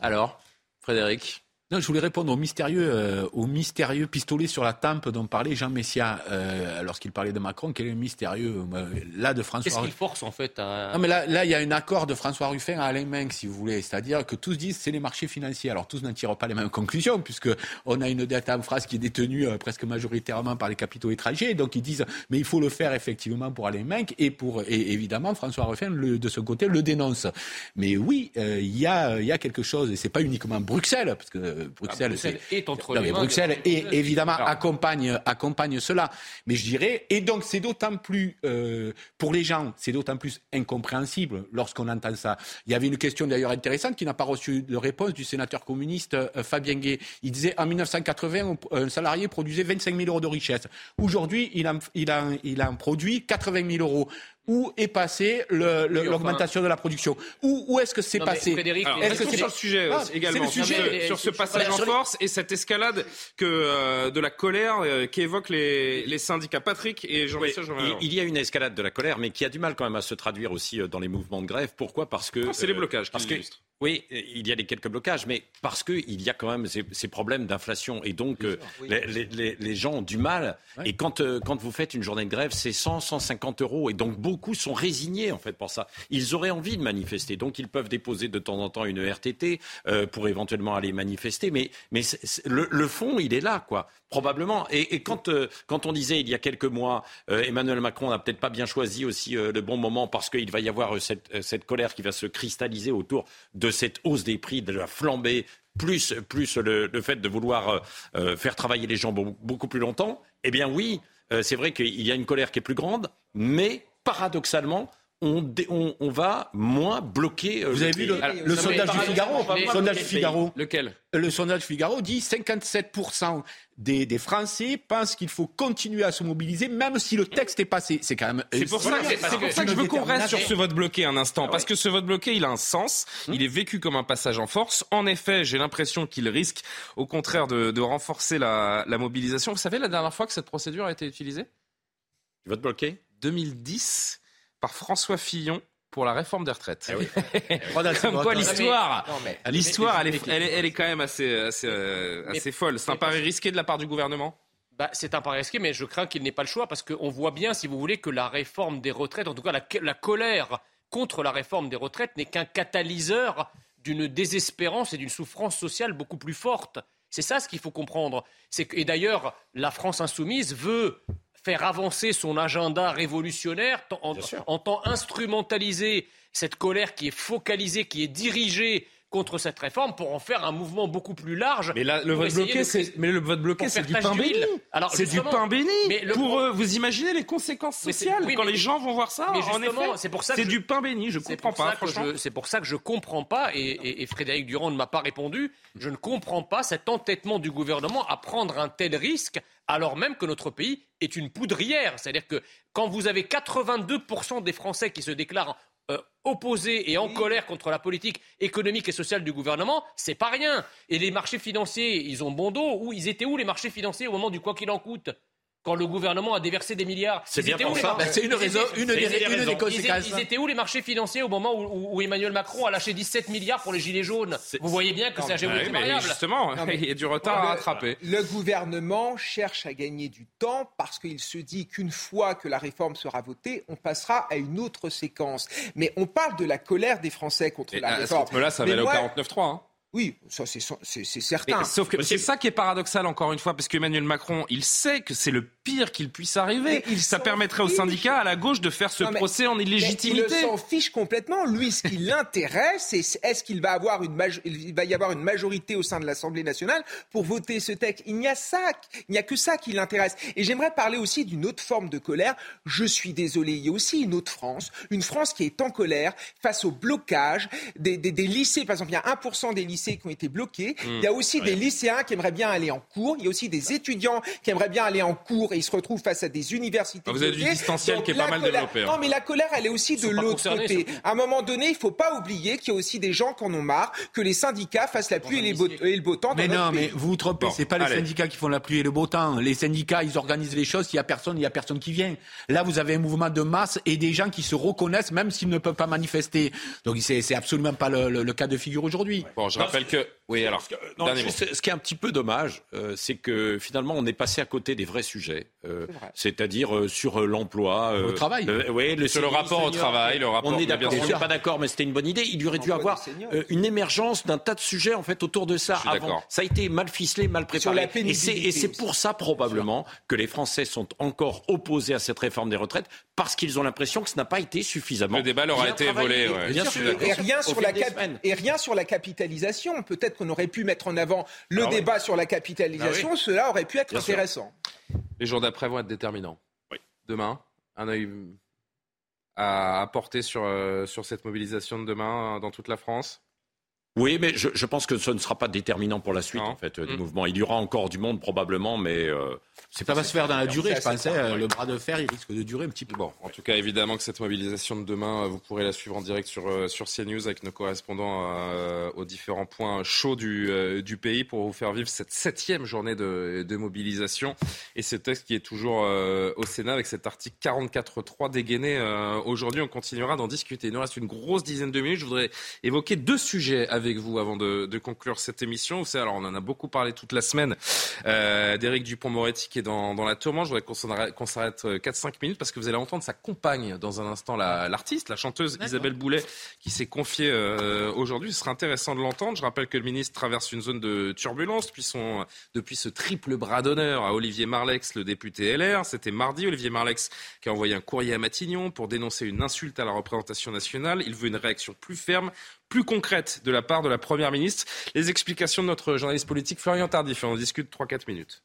Alors, Frédéric? Non, je voulais répondre au mystérieux, euh, au mystérieux pistolet sur la tempe dont parlait Jean Messia euh, lorsqu'il parlait de Macron. Quel est le mystérieux euh, là de François Qu'est-ce qu'il force en fait à... Non, mais là, là, il y a un accord de François Ruffin à Alain Menck, si vous voulez. C'est-à-dire que tous disent c'est les marchés financiers. Alors tous n'en tirent pas les mêmes conclusions, puisque on a une dette en France qui est détenue euh, presque majoritairement par les capitaux étrangers. Donc ils disent mais il faut le faire effectivement pour Alain Menck et pour et évidemment François Ruffin le, de ce côté le dénonce. Mais oui, euh, il y a il y a quelque chose et c'est pas uniquement Bruxelles, parce que Bruxelles, Ah, Bruxelles est entre non, les mains Bruxelles évidemment accompagne accompagne cela. Mais je dirais et donc c'est d'autant plus euh, pour les gens, c'est d'autant plus incompréhensible lorsqu'on entend ça. Il y avait une question d'ailleurs intéressante qui n'a pas reçu de réponse du sénateur communiste euh, Fabien Gay. Il disait en 1980 on- un salarié produisait 25 000 euros de richesse. Aujourd'hui il en, il en, il en produit 80 000 euros. Où est passée le- le- Oui, enfin- l'augmentation de la production? Où, où est-ce que c'est passé? Frédéric, Alors, Est-ce que c'est- sur le sujet Ah, euh, c'est également, le sujet. sur ce- Mais- sur ce mais- passage en force et cette escalade que, euh, de la colère euh, qu'évoquent les, les syndicats. Patrick et jean Oui, michel il, il y a une escalade de la colère, mais qui a du mal quand même à se traduire aussi euh, dans les mouvements de grève. Pourquoi? Parce que Non, c'est les euh, blocages qui Parce que. Oui, il y a des quelques blocages, mais parce que il y a quand même ces, ces problèmes d'inflation et donc euh, les, les- les- les gens ont du mal. Et quand euh, quand vous faites une journée de grève, c'est 100, 150 euros et donc beaucoup sont résignés en fait pour ça. Ils auraient envie de manifester, donc ils peuvent déposer de temps en temps une RTT euh, pour éventuellement aller manifester, mais mais le, le fond il est là quoi. Probablement. Et, et quand, euh, quand on disait il y a quelques mois, Emmanuel Macron n'a peut-être pas bien choisi aussi le bon moment parce qu'il va y avoir cette, cette colère qui va se cristalliser autour de cette hausse des prix, de la flambée, plus, plus le, fait de vouloir euh, euh, faire travailler les gens beau- beaucoup plus longtemps. Eh bien oui, euh, c'est vrai qu'il y a une colère qui est plus grande, mais paradoxalement, on, dé- on, on va moins bloquer. euh, Vous le avez vu le, sondage du Figaro Le sondage. Figaro Lequel le sondage Figaro dit 57% des, des Français pensent qu'il faut continuer à se mobiliser, même si le texte est passé. C'est quand même. C'est pour ça, que- parce c'est pour que- ça que je veux qu'on reste sur ce vote bloqué un instant, Ah parce que ce vote bloqué, il a un sens, il est vécu comme un passage en force. En effet, j'ai l'impression qu'il risque, au contraire, de, de renforcer la, la mobilisation. Vous savez, la dernière fois que cette procédure a été utilisée? Tu vas te bloquer 2010, par François Fillon pour la réforme des retraites. Voilà, c'est Comme quoi l'histoire, l'histoire, elle elle, elle est quand même assez, assez, euh, assez folle. C'est un pari risqué de la part du gouvernement? Bah, c'est un pari risqué, mais je crains qu'il n'ait pas le choix parce qu'on voit bien, si vous voulez, que la réforme des retraites, en tout cas la, la colère contre la réforme des retraites, n'est qu'un catalyseur d'une désespérance et d'une souffrance sociale beaucoup plus forte. C'est ça ce qu'il faut comprendre. Et d'ailleurs, la France insoumise veut faire avancer son agenda révolutionnaire en, sûr. en tant instrumentaliser cette colère qui est focalisée, qui est dirigée contre cette réforme pour en faire un mouvement beaucoup plus large. Mais là, le vote bloqué, c'est, mais le vote bloqué, pour c'est faire du pain béni. Alors, C'est du pain béni. mais le Pour eux, vous imaginez les conséquences sociales oui, quand mais- les gens vont voir ça Mais En effet, c'est pour ça que c'est je- du pain béni. Je comprends pas, je- C'est pour ça que je comprends pas, et, et- et Frédéric Durand ne m'a pas répondu, je ne comprends pas cet entêtement du gouvernement à prendre un tel risque alors même que notre pays est une poudrière. C'est-à-dire que quand vous avez 82% des Français qui se déclarent euh, opposés et en colère contre la politique économique et sociale du gouvernement, c'est pas rien. Et les marchés financiers, ils ont bon dos. Où ils étaient où les marchés financiers au moment du quoi qu'il en coûte? Quand le gouvernement a déversé des milliards C'est bien pour où, les ça. marchés- Ben, c'est une raison, étaient- une des, conséquences. étaient, ils étaient où les marchés financiers au moment où, où- où Emmanuel Macron a lâché 17 milliards pour les gilets jaunes Vous voyez bien que c'est un géométrie variable. justement, Non, mais- il y a du retard à rattraper. Le gouvernement cherche à gagner du temps parce qu'il se dit qu'une fois que la réforme sera votée, on passera à une autre séquence. Mais on parle de la colère des Français contre Et la à ce réforme. rythme-là, ça va aller au moi- 49-3. Oui, ça c'est certain. sauf que c'est ça qui est paradoxal encore une fois, parce qu'Emmanuel Macron, il sait que c'est le pire qu'il puisse arriver. Mais il Ça permettrait aux syndicats, à la gauche, de faire ce Non, mais- procès en Mais illégitimité. Il s'en fiche complètement. Lui, ce qui l'intéresse, c'est est-ce qu'il va avoir une majo- il va y avoir une majorité au sein de l'Assemblée nationale pour voter ce texte? Il n'y a ça, il n'y a que ça qui l'intéresse. Et j'aimerais parler aussi d'une autre forme de colère. Je suis désolé, il y a aussi une autre France, une France qui est en colère face au blocage des, des- des lycées. Par exemple, il y a 1% des lycées qui ont été bloqués. Il y a aussi des lycéens qui aimeraient bien aller en cours. Il y a aussi des étudiants qui aimeraient bien aller en cours et ils se retrouvent face à des universités. Ah, vous avez du distanciel Donc, qui est pas mal colère- développé, hein. Non, mais la colère, elle est aussi de l'autre côté. surtout. À un moment donné, il ne faut pas oublier qu'il y a aussi des gens qui en ont marre, que les syndicats fassent la pluie et, les beaux- et le beau temps dans Mais notre non, mais pays. vous vous trompez, Bon, c'est pas les allez. syndicats qui font la pluie et le beau temps. Les syndicats, ils organisent les choses, il y a personne, il y a personne qui vient. Là, vous avez un mouvement de masse et des gens qui se reconnaissent même s'ils ne peuvent pas manifester. Donc c'est absolument pas le, le- le cas de figure aujourd'hui. Bon, je rappelle que oui, alors, non, ce qui est un petit peu dommage, euh, c'est que finalement, on est passé à côté des vrais sujets, c'est-à-dire euh, sur l'emploi, le travail. oui, le sur le rapport au travail, le rapport. On est d'accord, on n'est pas d'accord, mais c'était une bonne idée. Il y aurait dû avoir une émergence d'un tas de sujets en fait autour de ça. Avant, ça a été mal ficelé, mal préparé. et c'est pour ça probablement que les Français sont encore opposés à cette réforme des retraites parce qu'ils ont l'impression que ce n'a pas été suffisamment. Le débat leur a été volé. Bien sûr. Et rien sur la et rien sur la capitalisation. Peut-être qu'on aurait pu mettre en avant le ah débat sur la capitalisation, ah cela aurait pu être intéressant. Les jours d'après vont être déterminants. Demain, un œil à porter sur, euh, sur cette mobilisation de demain euh, dans toute la France oui, mais je, je, pense que ce ne sera pas déterminant pour la suite en fait, du mm. mouvement. Il y aura encore du monde probablement, mais euh, c'est pas va se faire dans la durée. Je pensais euh, le bras de fer, il risque de durer un petit peu. Bon, en tout cas, évidemment que cette mobilisation de demain, euh, vous pourrez la suivre en direct sur euh, sur CNews avec nos correspondants euh, aux différents points chauds du du pays pour vous faire vivre cette septième journée de, de mobilisation et ce texte qui est toujours au Sénat avec cet article 44.3 dégainé aujourd'hui. On continuera d'en discuter. Il nous reste une grosse dizaine de minutes. Je voudrais évoquer deux sujets avec avec vous avant de, de conclure cette émission. Vous savez, alors on en a beaucoup parlé toute la semaine euh, d'Éric Dupont-Moretti qui est dans, dans la tourmente. Je voudrais qu'on s'arrête 4-5 euh, minutes parce que vous allez entendre sa compagne dans un instant, l'artiste, la, chanteuse Isabelle Boulet, qui s'est confiée euh, aujourd'hui. Ce sera intéressant de l'entendre. Je rappelle que le ministre traverse une zone de turbulence depuis, son, depuis ce triple bras d'honneur à Olivier Marlex, le député LR. C'était mardi, Olivier Marlex qui a envoyé un courrier à Matignon pour dénoncer une insulte à la représentation nationale. Il veut une réaction plus ferme, plus concrète de la part de la Première ministre. Les explications de notre journaliste politique Florian Tardif. On discute 3-4 minutes.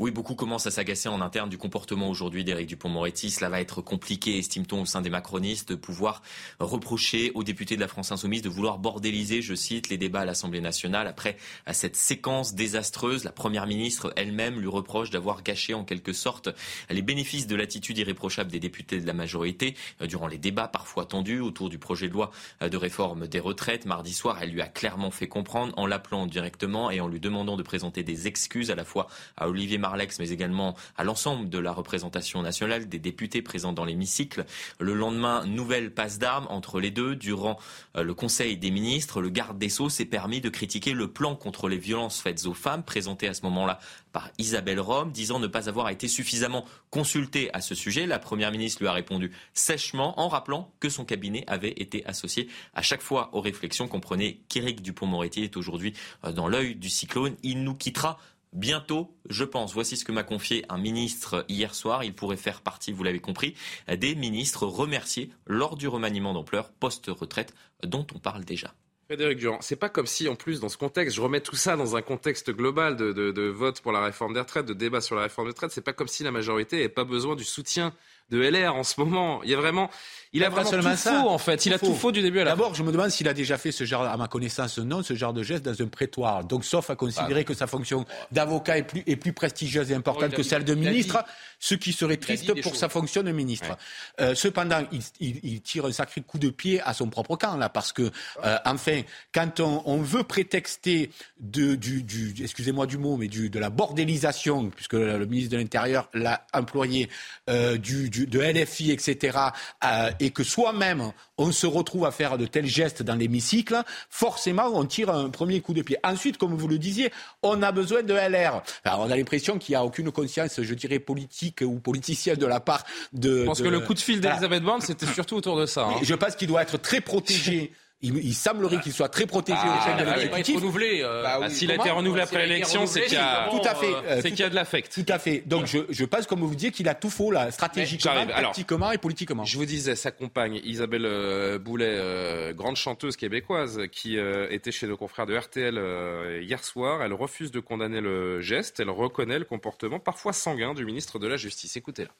Oui, beaucoup commencent à s'agacer en interne du comportement aujourd'hui d'Éric Dupont-Moretti. Cela va être compliqué, estime-t-on, au sein des macronistes, de pouvoir reprocher aux députés de la France Insoumise de vouloir bordéliser, je cite, les débats à l'Assemblée nationale. Après cette séquence désastreuse, la Première ministre elle-même lui reproche d'avoir gâché en quelque sorte les bénéfices de l'attitude irréprochable des députés de la majorité euh, durant les débats parfois tendus autour du projet de loi euh, de réforme des retraites. Mardi soir, elle lui a clairement fait comprendre en l'appelant directement et en lui demandant de présenter des excuses à la fois à Olivier Mais également à l'ensemble de la représentation nationale, des députés présents dans l'hémicycle. Le lendemain, nouvelle passe d'armes entre les deux. Durant euh, le Conseil des ministres, le garde des Sceaux s'est permis de critiquer le plan contre les violences faites aux femmes, présenté à ce moment-là par Isabelle Rome, disant ne pas avoir été suffisamment consultée à ce sujet. La Première ministre lui a répondu sèchement en rappelant que son cabinet avait été associé à chaque fois aux réflexions. Comprenez qu'Éric Dupont-Moretti est aujourd'hui euh, dans l'œil du cyclone. Il nous quittera bientôt, je pense. Voici ce que m'a confié un ministre hier soir. Il pourrait faire partie, vous l'avez compris, des ministres remerciés lors du remaniement d'ampleur post-retraite dont on parle déjà. Frédéric Durand, c'est pas comme si, en plus, dans ce contexte, je remets tout ça dans un contexte global de, vote pour la réforme des retraites, de débat sur la réforme des retraites, c'est pas comme si la majorité n'avait pas besoin du soutien de LR en ce moment. Il y a vraiment, il a vraiment tout faux en fait. Il a tout faux du début à la fin. D'abord, je me demande s'il a déjà fait ce genre, à ma connaissance, non, ce genre de geste dans un prétoire. Donc, sauf à considérer que sa fonction d'avocat est plus, est plus prestigieuse et importante que celle de ministre, ce qui serait triste pour sa fonction de ministre. Euh, cependant, il, tire un sacré coup de pied à son propre camp là, parce que, euh, enfin, quand on, veut prétexter de, du, du excusez-moi du mot, mais du, de la bordélisation, puisque le, ministre de l'Intérieur l'a employé, euh, du de LFI, etc., euh, et que soi-même, on se retrouve à faire de tels gestes dans l'hémicycle, forcément, on tire un premier coup de pied. Ensuite, comme vous le disiez, on a besoin de LR. Alors, on a l'impression qu'il n'y a aucune conscience, je dirais, politique ou politicienne de la part de... Je pense que le coup de fil d'Elisabeth Borne, c'était surtout autour de ça. Hein. Je pense qu'il doit être très protégé il, semblerait qu'il soit très protégé au sein de ah, l'exécutif. renouvelé. Euh, bah bah, S'il a été renouvelé après l'élection, c'est qu'il y a, tout à fait, euh, c'est qu'il y a de l'affect. Tout à fait. Donc je, je pense, comme vous dites, qu'il a tout faux là, stratégiquement, tactiquement et politiquement. Je vous disais, sa compagne Isabelle euh, Boulet, grande chanteuse québécoise, qui était chez nos confrères de RTL hier soir, elle refuse de condamner le geste. Elle reconnaît le comportement parfois sanguin du ministre de la Justice. Écoutez-la.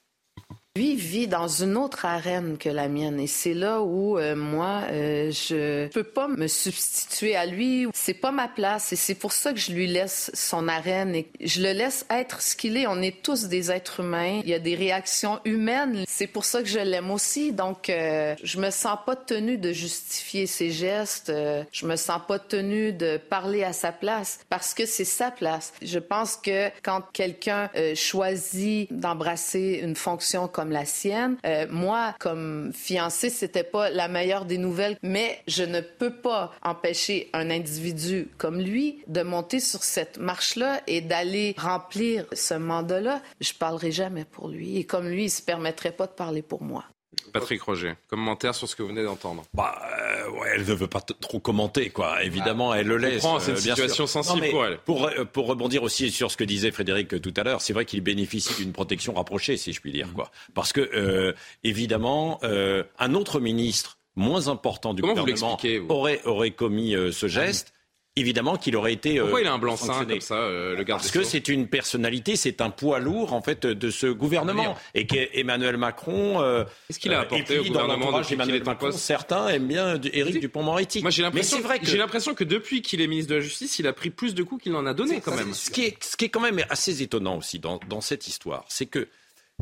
Lui vit dans une autre arène que la mienne et c'est là où euh, moi euh, je peux pas me substituer à lui. C'est pas ma place et c'est pour ça que je lui laisse son arène et je le laisse être ce qu'il est. On est tous des êtres humains. Il y a des réactions humaines. C'est pour ça que je l'aime aussi. Donc euh, je me sens pas tenue de justifier ses gestes. je me sens pas tenue de parler à sa place parce que c'est sa place. Je pense que quand quelqu'un choisit d'embrasser une fonction comme la sienne. Euh, moi, comme fiancée, c'était pas la meilleure des nouvelles, mais je ne peux pas empêcher un individu comme lui de monter sur cette marche-là et d'aller remplir ce mandat-là. Je parlerai jamais pour lui. Et comme lui, il se permettrait pas de parler pour moi. Patrick Roger, commentaire sur ce que vous venez d'entendre. Bah, euh, ouais, elle ne veut pas trop commenter, quoi. Évidemment, elle le laisse. c'est une euh, situation sûr. sensible Non, pour elle. Pour, euh, pour rebondir aussi sur ce que disait Frédéric euh, tout à l'heure, c'est vrai qu'il bénéficie d'une protection rapprochée, si je puis dire, quoi. Parce que, euh, évidemment, euh, un autre ministre moins important du Comment gouvernement vous? aurait, aurait commis euh, ce geste. Évidemment qu'il aurait été. euh, Pourquoi il a un blanc-seing comme ça, euh, le garde Parce que c'est une personnalité, c'est un poids lourd en fait de ce gouvernement et qu'Emmanuel Macron. euh, Qu'est-ce qu'il a apporté au gouvernement d'Emmanuel Macron, certains aiment bien Éric Dupont-Moretti. Moi, j'ai Mais l'impression c'est vrai que j'ai l'impression que depuis qu'il est ministre de la Justice, il a pris plus de coups qu'il en a donné quand même. Ce qui, est, ce qui est quand même assez étonnant aussi dans, dans cette histoire, c'est que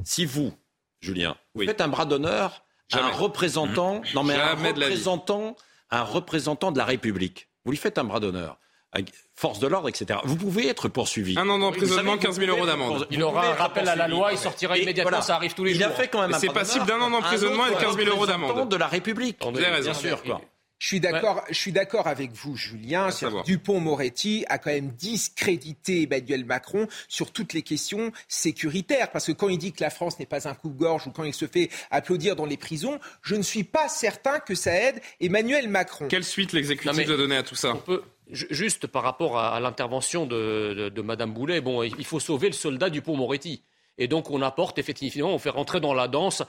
si vous, Julien, faites un bras d'honneur à un représentant, non mais un Jamais représentant, un représentant de la République, vous lui faites un bras d'honneur. Force de l'ordre, etc. Vous pouvez être poursuivi. Un an d'emprisonnement, Vous savez, 15 000 vous euros d'amende. Il aura un rappel à la loi, il sortira Et immédiatement, ça arrive tous les il jours. a fait quand même c'est passible d'un an d'emprisonnement et de 15 000 euros d'amende. de la République. Vous avez raison. Bien sûr, quoi. Je suis d'accord, je suis d'accord avec vous, Julien. Dupont-Moretti a quand même discrédité Emmanuel Macron sur toutes les questions sécuritaires. Parce que quand il dit que la France n'est pas un coupe-gorge ou quand il se fait applaudir dans les prisons, je ne suis pas certain que ça aide Emmanuel Macron. Quelle suite l'exécutif mais- doit donner à tout ça On peut- ju- juste par rapport à, l'intervention de, de, de Madame Boulet, bon, il faut sauver le soldat du pont Moretti. Et donc on apporte effectivement, on fait rentrer dans la danse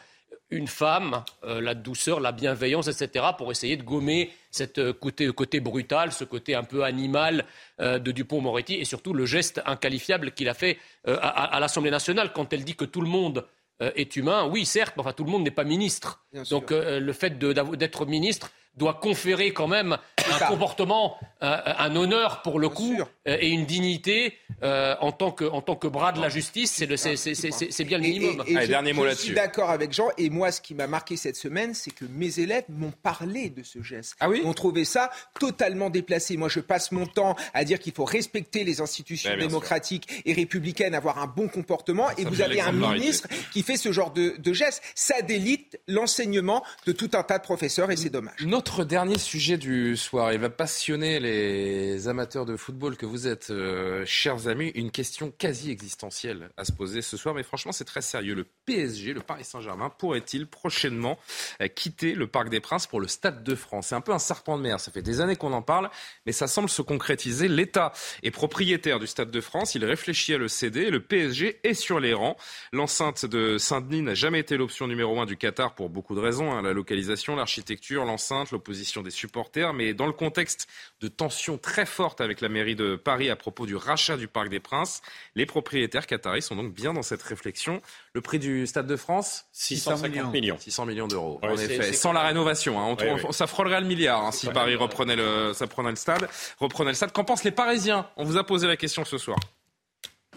une femme, euh, la douceur, la bienveillance, etc., pour essayer de gommer cette euh, côté, côté brutal, ce côté un peu animal euh, de Dupont-Moretti, et surtout le geste inqualifiable qu'il a fait euh, à, l'Assemblée nationale quand elle dit que tout le monde est humain. Oui, certes, mais enfin tout le monde n'est pas ministre. Bien. Donc le fait d'être ministre doit conférer quand même un comportement, euh, un honneur pour le coup, euh, et une dignité euh, en, tant que, en tant que bras de la justice. C'est le- c'est- c'est- c'est- c'est- c'est bien le minimum. et- et Allez, je- dernier mot je là-dessus. suis d'accord avec Jean. Et moi, ce qui m'a marqué cette semaine, c'est que mes élèves m'ont parlé de ce geste. Ah oui Ils ont trouvé ça totalement déplacé. Moi, je passe mon temps à dire qu'il faut respecter les institutions démocratiques et républicaines, avoir un bon comportement. et Ça vous avez un ministre qui fait ce genre de, de geste. Ça délite l'enseignement de tout un tas de professeurs et c'est dommage. Notre dernier sujet du soir, il va passionner les amateurs de football que vous êtes, euh, chers amis. Une question quasi existentielle à se poser ce soir, mais franchement, c'est très sérieux. Le PSG, le Paris Saint-Germain, pourrait-il prochainement euh, quitter le Parc des Princes pour le Stade de France? C'est un peu un serpent de mer. Ça fait des années qu'on en parle, mais ça semble se concrétiser. L'État est propriétaire du Stade de France. Il réfléchit à le céder. Le PSG est sur les rangs. L'enceinte de Saint-Denis n'a jamais été l'option numéro un du Qatar pour beaucoup de raisons. hein. La localisation, l'architecture, l'enceinte, l'opposition des supporters. Mais dans le contexte de tensions très fortes avec la mairie de Paris à propos du rachat du Parc des Princes, les propriétaires qataris sont donc bien dans cette réflexion. Le prix du Stade de France 650 millions. 600 millions d'euros, Ouais, en effet. Sans la rénovation. hein. On- Ouais, on- ouais. Ça frôlerait le milliard hein, si Paris reprenait le, ça prenait le stade. Reprenait le stade. Qu'en pensent les Parisiens? On vous a posé la question ce soir.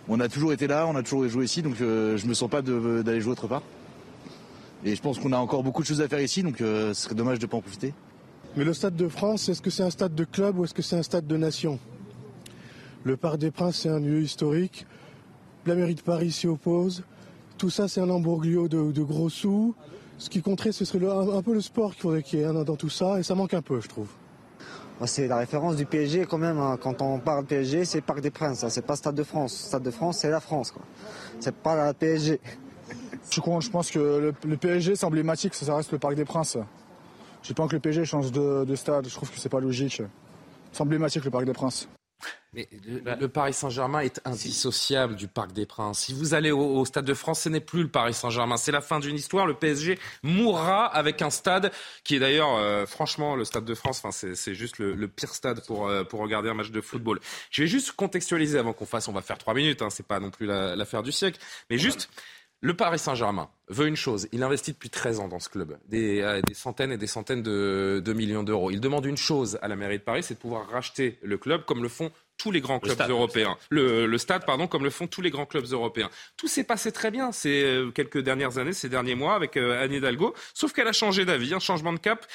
On a toujours été là, on a toujours joué ici, donc euh, je me sens pas d'aller jouer autre part. Et je pense qu'on a encore beaucoup de choses à faire ici, donc euh, ce serait dommage de ne pas en profiter. Mais le Stade de France, est-ce que c'est un stade de club ou est-ce que c'est un stade de nation? Le Parc des Princes, c'est un lieu historique. La mairie de Paris s'y oppose. Tout ça, c'est un embroglio de, de gros sous. Ce qui compterait, ce serait le- un, un peu le sport qu'il faudrait qu'il y ait hein, dans tout ça, et ça manque un peu, je trouve. C'est la référence du PSG quand même. hein. Quand on parle PSG, c'est Parc des Princes. hein. C'est pas Stade de France. Stade de France, c'est la France. quoi. C'est pas la PSG. Je, je pense que le, le PSG, c'est emblématique, ça reste le Parc des Princes. J'ai pas que le PSG change de, de stade, je trouve que c'est pas logique. C'est emblématique le Parc des Princes. Mais le, le Paris Saint-Germain est indissociable du Parc des Princes. Si vous allez au, au Stade de France, ce n'est plus le Paris Saint-Germain. C'est la fin d'une histoire. Le PSG mourra avec un stade qui est d'ailleurs, euh, franchement, le Stade de France, enfin, c'est c'est juste le, le pire stade pour, euh, pour regarder un match de football. Je vais juste contextualiser avant qu'on fasse, on va faire trois minutes, hein, c'est pas non plus la- l'affaire du siècle. Mais juste, le Paris Saint-Germain veut une chose. Il investit depuis 13 ans dans ce club, des, euh, des centaines et des centaines de, de millions d'euros. Il demande une chose à la mairie de Paris, c'est de pouvoir racheter le club comme le font tous les grands clubs stade. européens. Le, le stade, pardon, comme le font tous les grands clubs européens. Tout s'est passé très bien ces euh, quelques dernières années, ces derniers mois avec euh, Anne Hidalgo, sauf qu'elle a changé d'avis, un changement de cap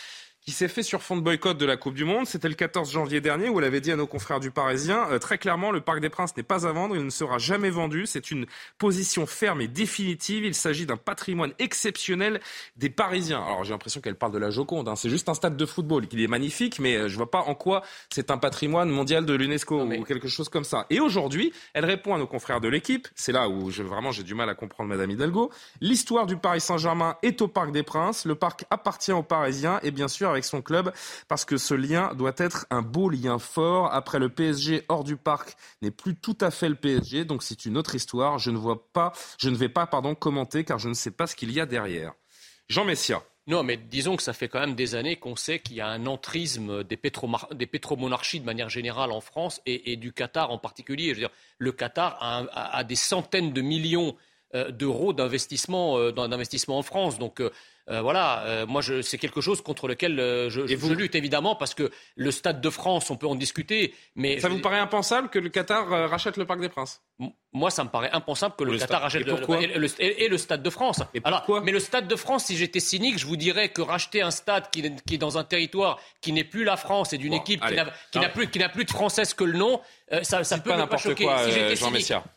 qui s'est fait sur fond de boycott de la Coupe du Monde. C'était le 14 janvier dernier où elle avait dit à nos confrères du Parisien, euh, très clairement, le Parc des Princes n'est pas à vendre, il ne sera jamais vendu. C'est une position ferme et définitive. Il s'agit d'un patrimoine exceptionnel des Parisiens. Alors j'ai l'impression qu'elle parle de la Joconde. Hein. C'est juste un stade de football qui est magnifique, mais euh, je vois pas en quoi c'est un patrimoine mondial de l'UNESCO ou quelque chose comme ça. Et aujourd'hui, elle répond à nos confrères de l'équipe. C'est là où je, vraiment j'ai du mal à comprendre Madame Hidalgo. L'histoire du Paris Saint-Germain est au Parc des Princes. Le parc appartient aux Parisiens et bien sûr avec son club parce que ce lien doit être un beau lien fort. Après le PSG hors du parc n'est plus tout à fait le PSG, donc c'est une autre histoire. Je ne vois pas, je ne vais pas pardon commenter car je ne sais pas ce qu'il y a derrière. Jean Messia. Non, mais disons que ça fait quand même des années qu'on sait qu'il y a un entrisme des, pétromonarchies de manière générale en France et, du Qatar en particulier. Je veux dire, le Qatar a, des centaines de millions euh, d'euros d'investissement euh, en France. Donc euh, euh, voilà, euh, moi, c'est quelque chose contre lequel euh, je, je, lutte évidemment parce que le Stade de France, on peut en discuter, mais ça vous paraît impensable que le Qatar rachète le Parc des Princes? Moi, ça me paraît impensable que le, Qatar rachète le, et, le, Stade de France. Et mais le Stade de France, si j'étais cynique, je vous dirais que racheter un stade qui, est dans un territoire qui n'est plus la France et d'une équipe qui n'a plus, plus de française que le nom, ça, ça peut me pas choquer. Quoi,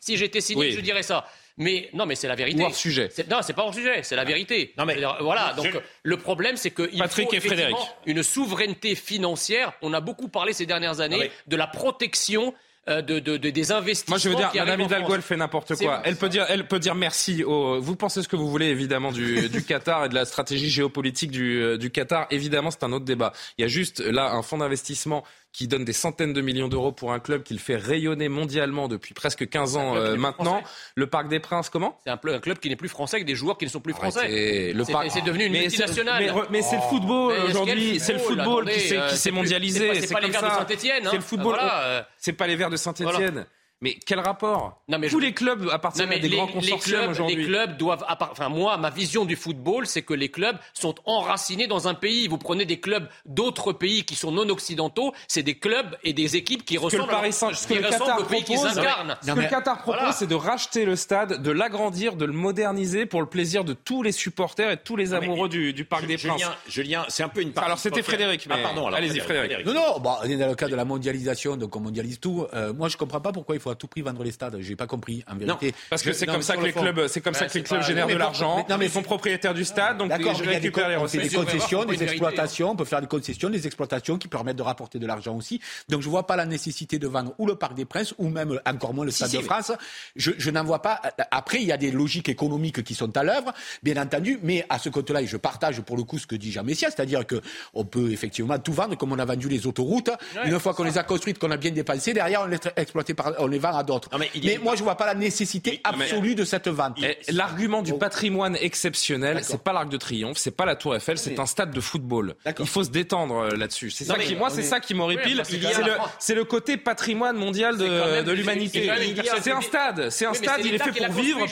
si j'étais cynique, je dirais ça. Mais non, mais c'est la vérité. Hors sujet. Non, c'est pas hors sujet, c'est la vérité. Non, mais voilà. Donc le problème, c'est qu'il faut et Frédéric. une souveraineté financière. On a beaucoup parlé ces dernières années de la protection euh, de, de, des investissements. Moi, je veux dire, Madame Hidalgo, elle fait n'importe quoi. Elle peut dire, elle peut dire merci. Au... Vous pensez ce que vous voulez, évidemment, du, du Qatar et de la stratégie géopolitique du, euh, du Qatar. Évidemment, c'est un autre débat. Il y a juste là un fonds d'investissement qui donne des centaines de millions d'euros pour un club qu'il fait rayonner mondialement depuis presque 15 ans euh, maintenant. Le Parc des Princes, comment? C'est un, un, club qui n'est plus français avec des joueurs qui ne sont plus français. Le C'est devenu une multinationale. Mais, c'est le football aujourd'hui. C'est le football qui s'est mondialisé. C'est pas, les Verts de Saint-Etienne. C'est le football. C'est pas les Verts de Saint-Etienne. Mais quel rapport non, mais Tous les clubs appartiennent à des grands consortiums aujourd'hui. Les clubs doivent. Enfin, moi, ma vision du football, c'est que les clubs sont enracinés dans un pays. Vous prenez des clubs d'autres pays qui sont non occidentaux, c'est des clubs et des équipes qui ressemblent, que Paris Saint, ce que le Qatar propose, Ce que le Qatar propose, c'est de racheter le stade, de l'agrandir, de le moderniser pour le plaisir de tous les supporters et tous les amoureux du, du, Parc des Princes. Julien, c'est un peu une. Alors c'était Frédéric. Mais... Ah, pardon. Allez-y, Frédéric. Non, non. Bah, on est dans le cas de la mondialisation, donc on mondialise tout. Euh, moi, je comprends pas pourquoi il faut à tout prix vendre les stades. J'ai pas compris, en vérité. Non, parce que c'est comme, ça que les clubs, c'est comme ça que les clubs génèrent de l'argent. Non, mais ils sont propriétaires du stade, donc ils récupèrent les recettes. des concessions, des exploitations. On peut faire des concessions, des exploitations qui permettent de rapporter de l'argent aussi. Donc je vois pas la nécessité de vendre ou le Parc des Princes ou même encore moins le Stade de France. Je, n'en vois pas. Après, il y a des logiques économiques qui sont à l'œuvre, bien entendu, mais à ce côté-là, et je partage pour le coup ce que dit Jean Messia, c'est-à-dire que on peut effectivement tout vendre comme on a vendu les autoroutes. Une fois qu'on les a construites, qu'on a bien dépensé, derrière on les exploite par, on les vend à d'autres. Mais, moi, je vois pas la nécessité absolue de cette vente. L'argument du patrimoine exceptionnel, c'est pas l'Arc de Triomphe, c'est pas la Tour Eiffel, c'est un stade de football. Il faut se détendre euh, là-dessus. C'est ça qui, moi, c'est ça qui m'horripile. c'est le, côté patrimoine mondial de, l'humanité. C'est un stade, c'est un stade. Il est fait pour vivre.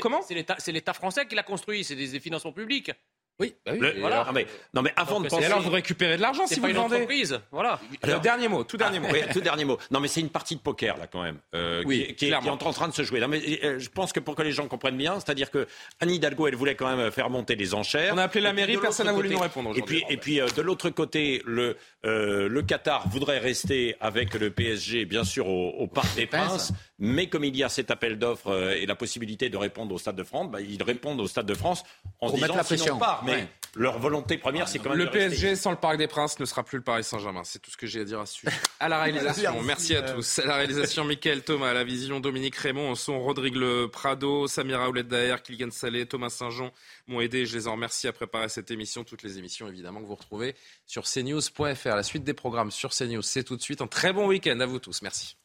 Comment C'est l'État français qui l'a construit. C'est des financements publics. Oui, bah voilà. non, mais, non, mais avant de penser. alors vous récupérez de l'argent si vous le vendez. Voilà. Alors, dernier mot, tout dernier mot. Oui, tout dernier mot. Non, mais c'est une partie de poker là quand même, euh, oui, qui, est, en train de se jouer. Non, mais euh, je pense que pour que les gens comprennent bien, c'est-à-dire que Anne Hidalgo, elle voulait quand même faire monter les enchères. On a appelé la mairie, personne n'a voulu nous répondre. Et puis, et puis euh, de l'autre côté, le euh, le Qatar voudrait rester avec le PSG, bien sûr, au, au Parc des Princes. Mais comme il y a cet appel d'offres euh, et la possibilité de répondre au Stade de France, bah, ils répondent au Stade de France en Pour disant la pression. Part, mais leur volonté première, c'est quand même le PSG sans le Parc des Princes ne sera plus le Paris Saint-Germain. C'est tout ce que j'ai à dire à ce sujet. À la réalisation, merci à tous. À la réalisation, Mickaël Thomas, à la vision, Dominique Raymond, au son, Rodrigue Le Prado, Samira Ouled Daher, Kylian Salé, Thomas Saint-Jean m'ont aidé. Je les en remercie à préparer cette émission. Toutes les émissions, évidemment, que vous retrouvez sur cnews.fr. La suite des programmes sur CNews, c'est tout de suite. Un très bon week-end à vous tous. Merci.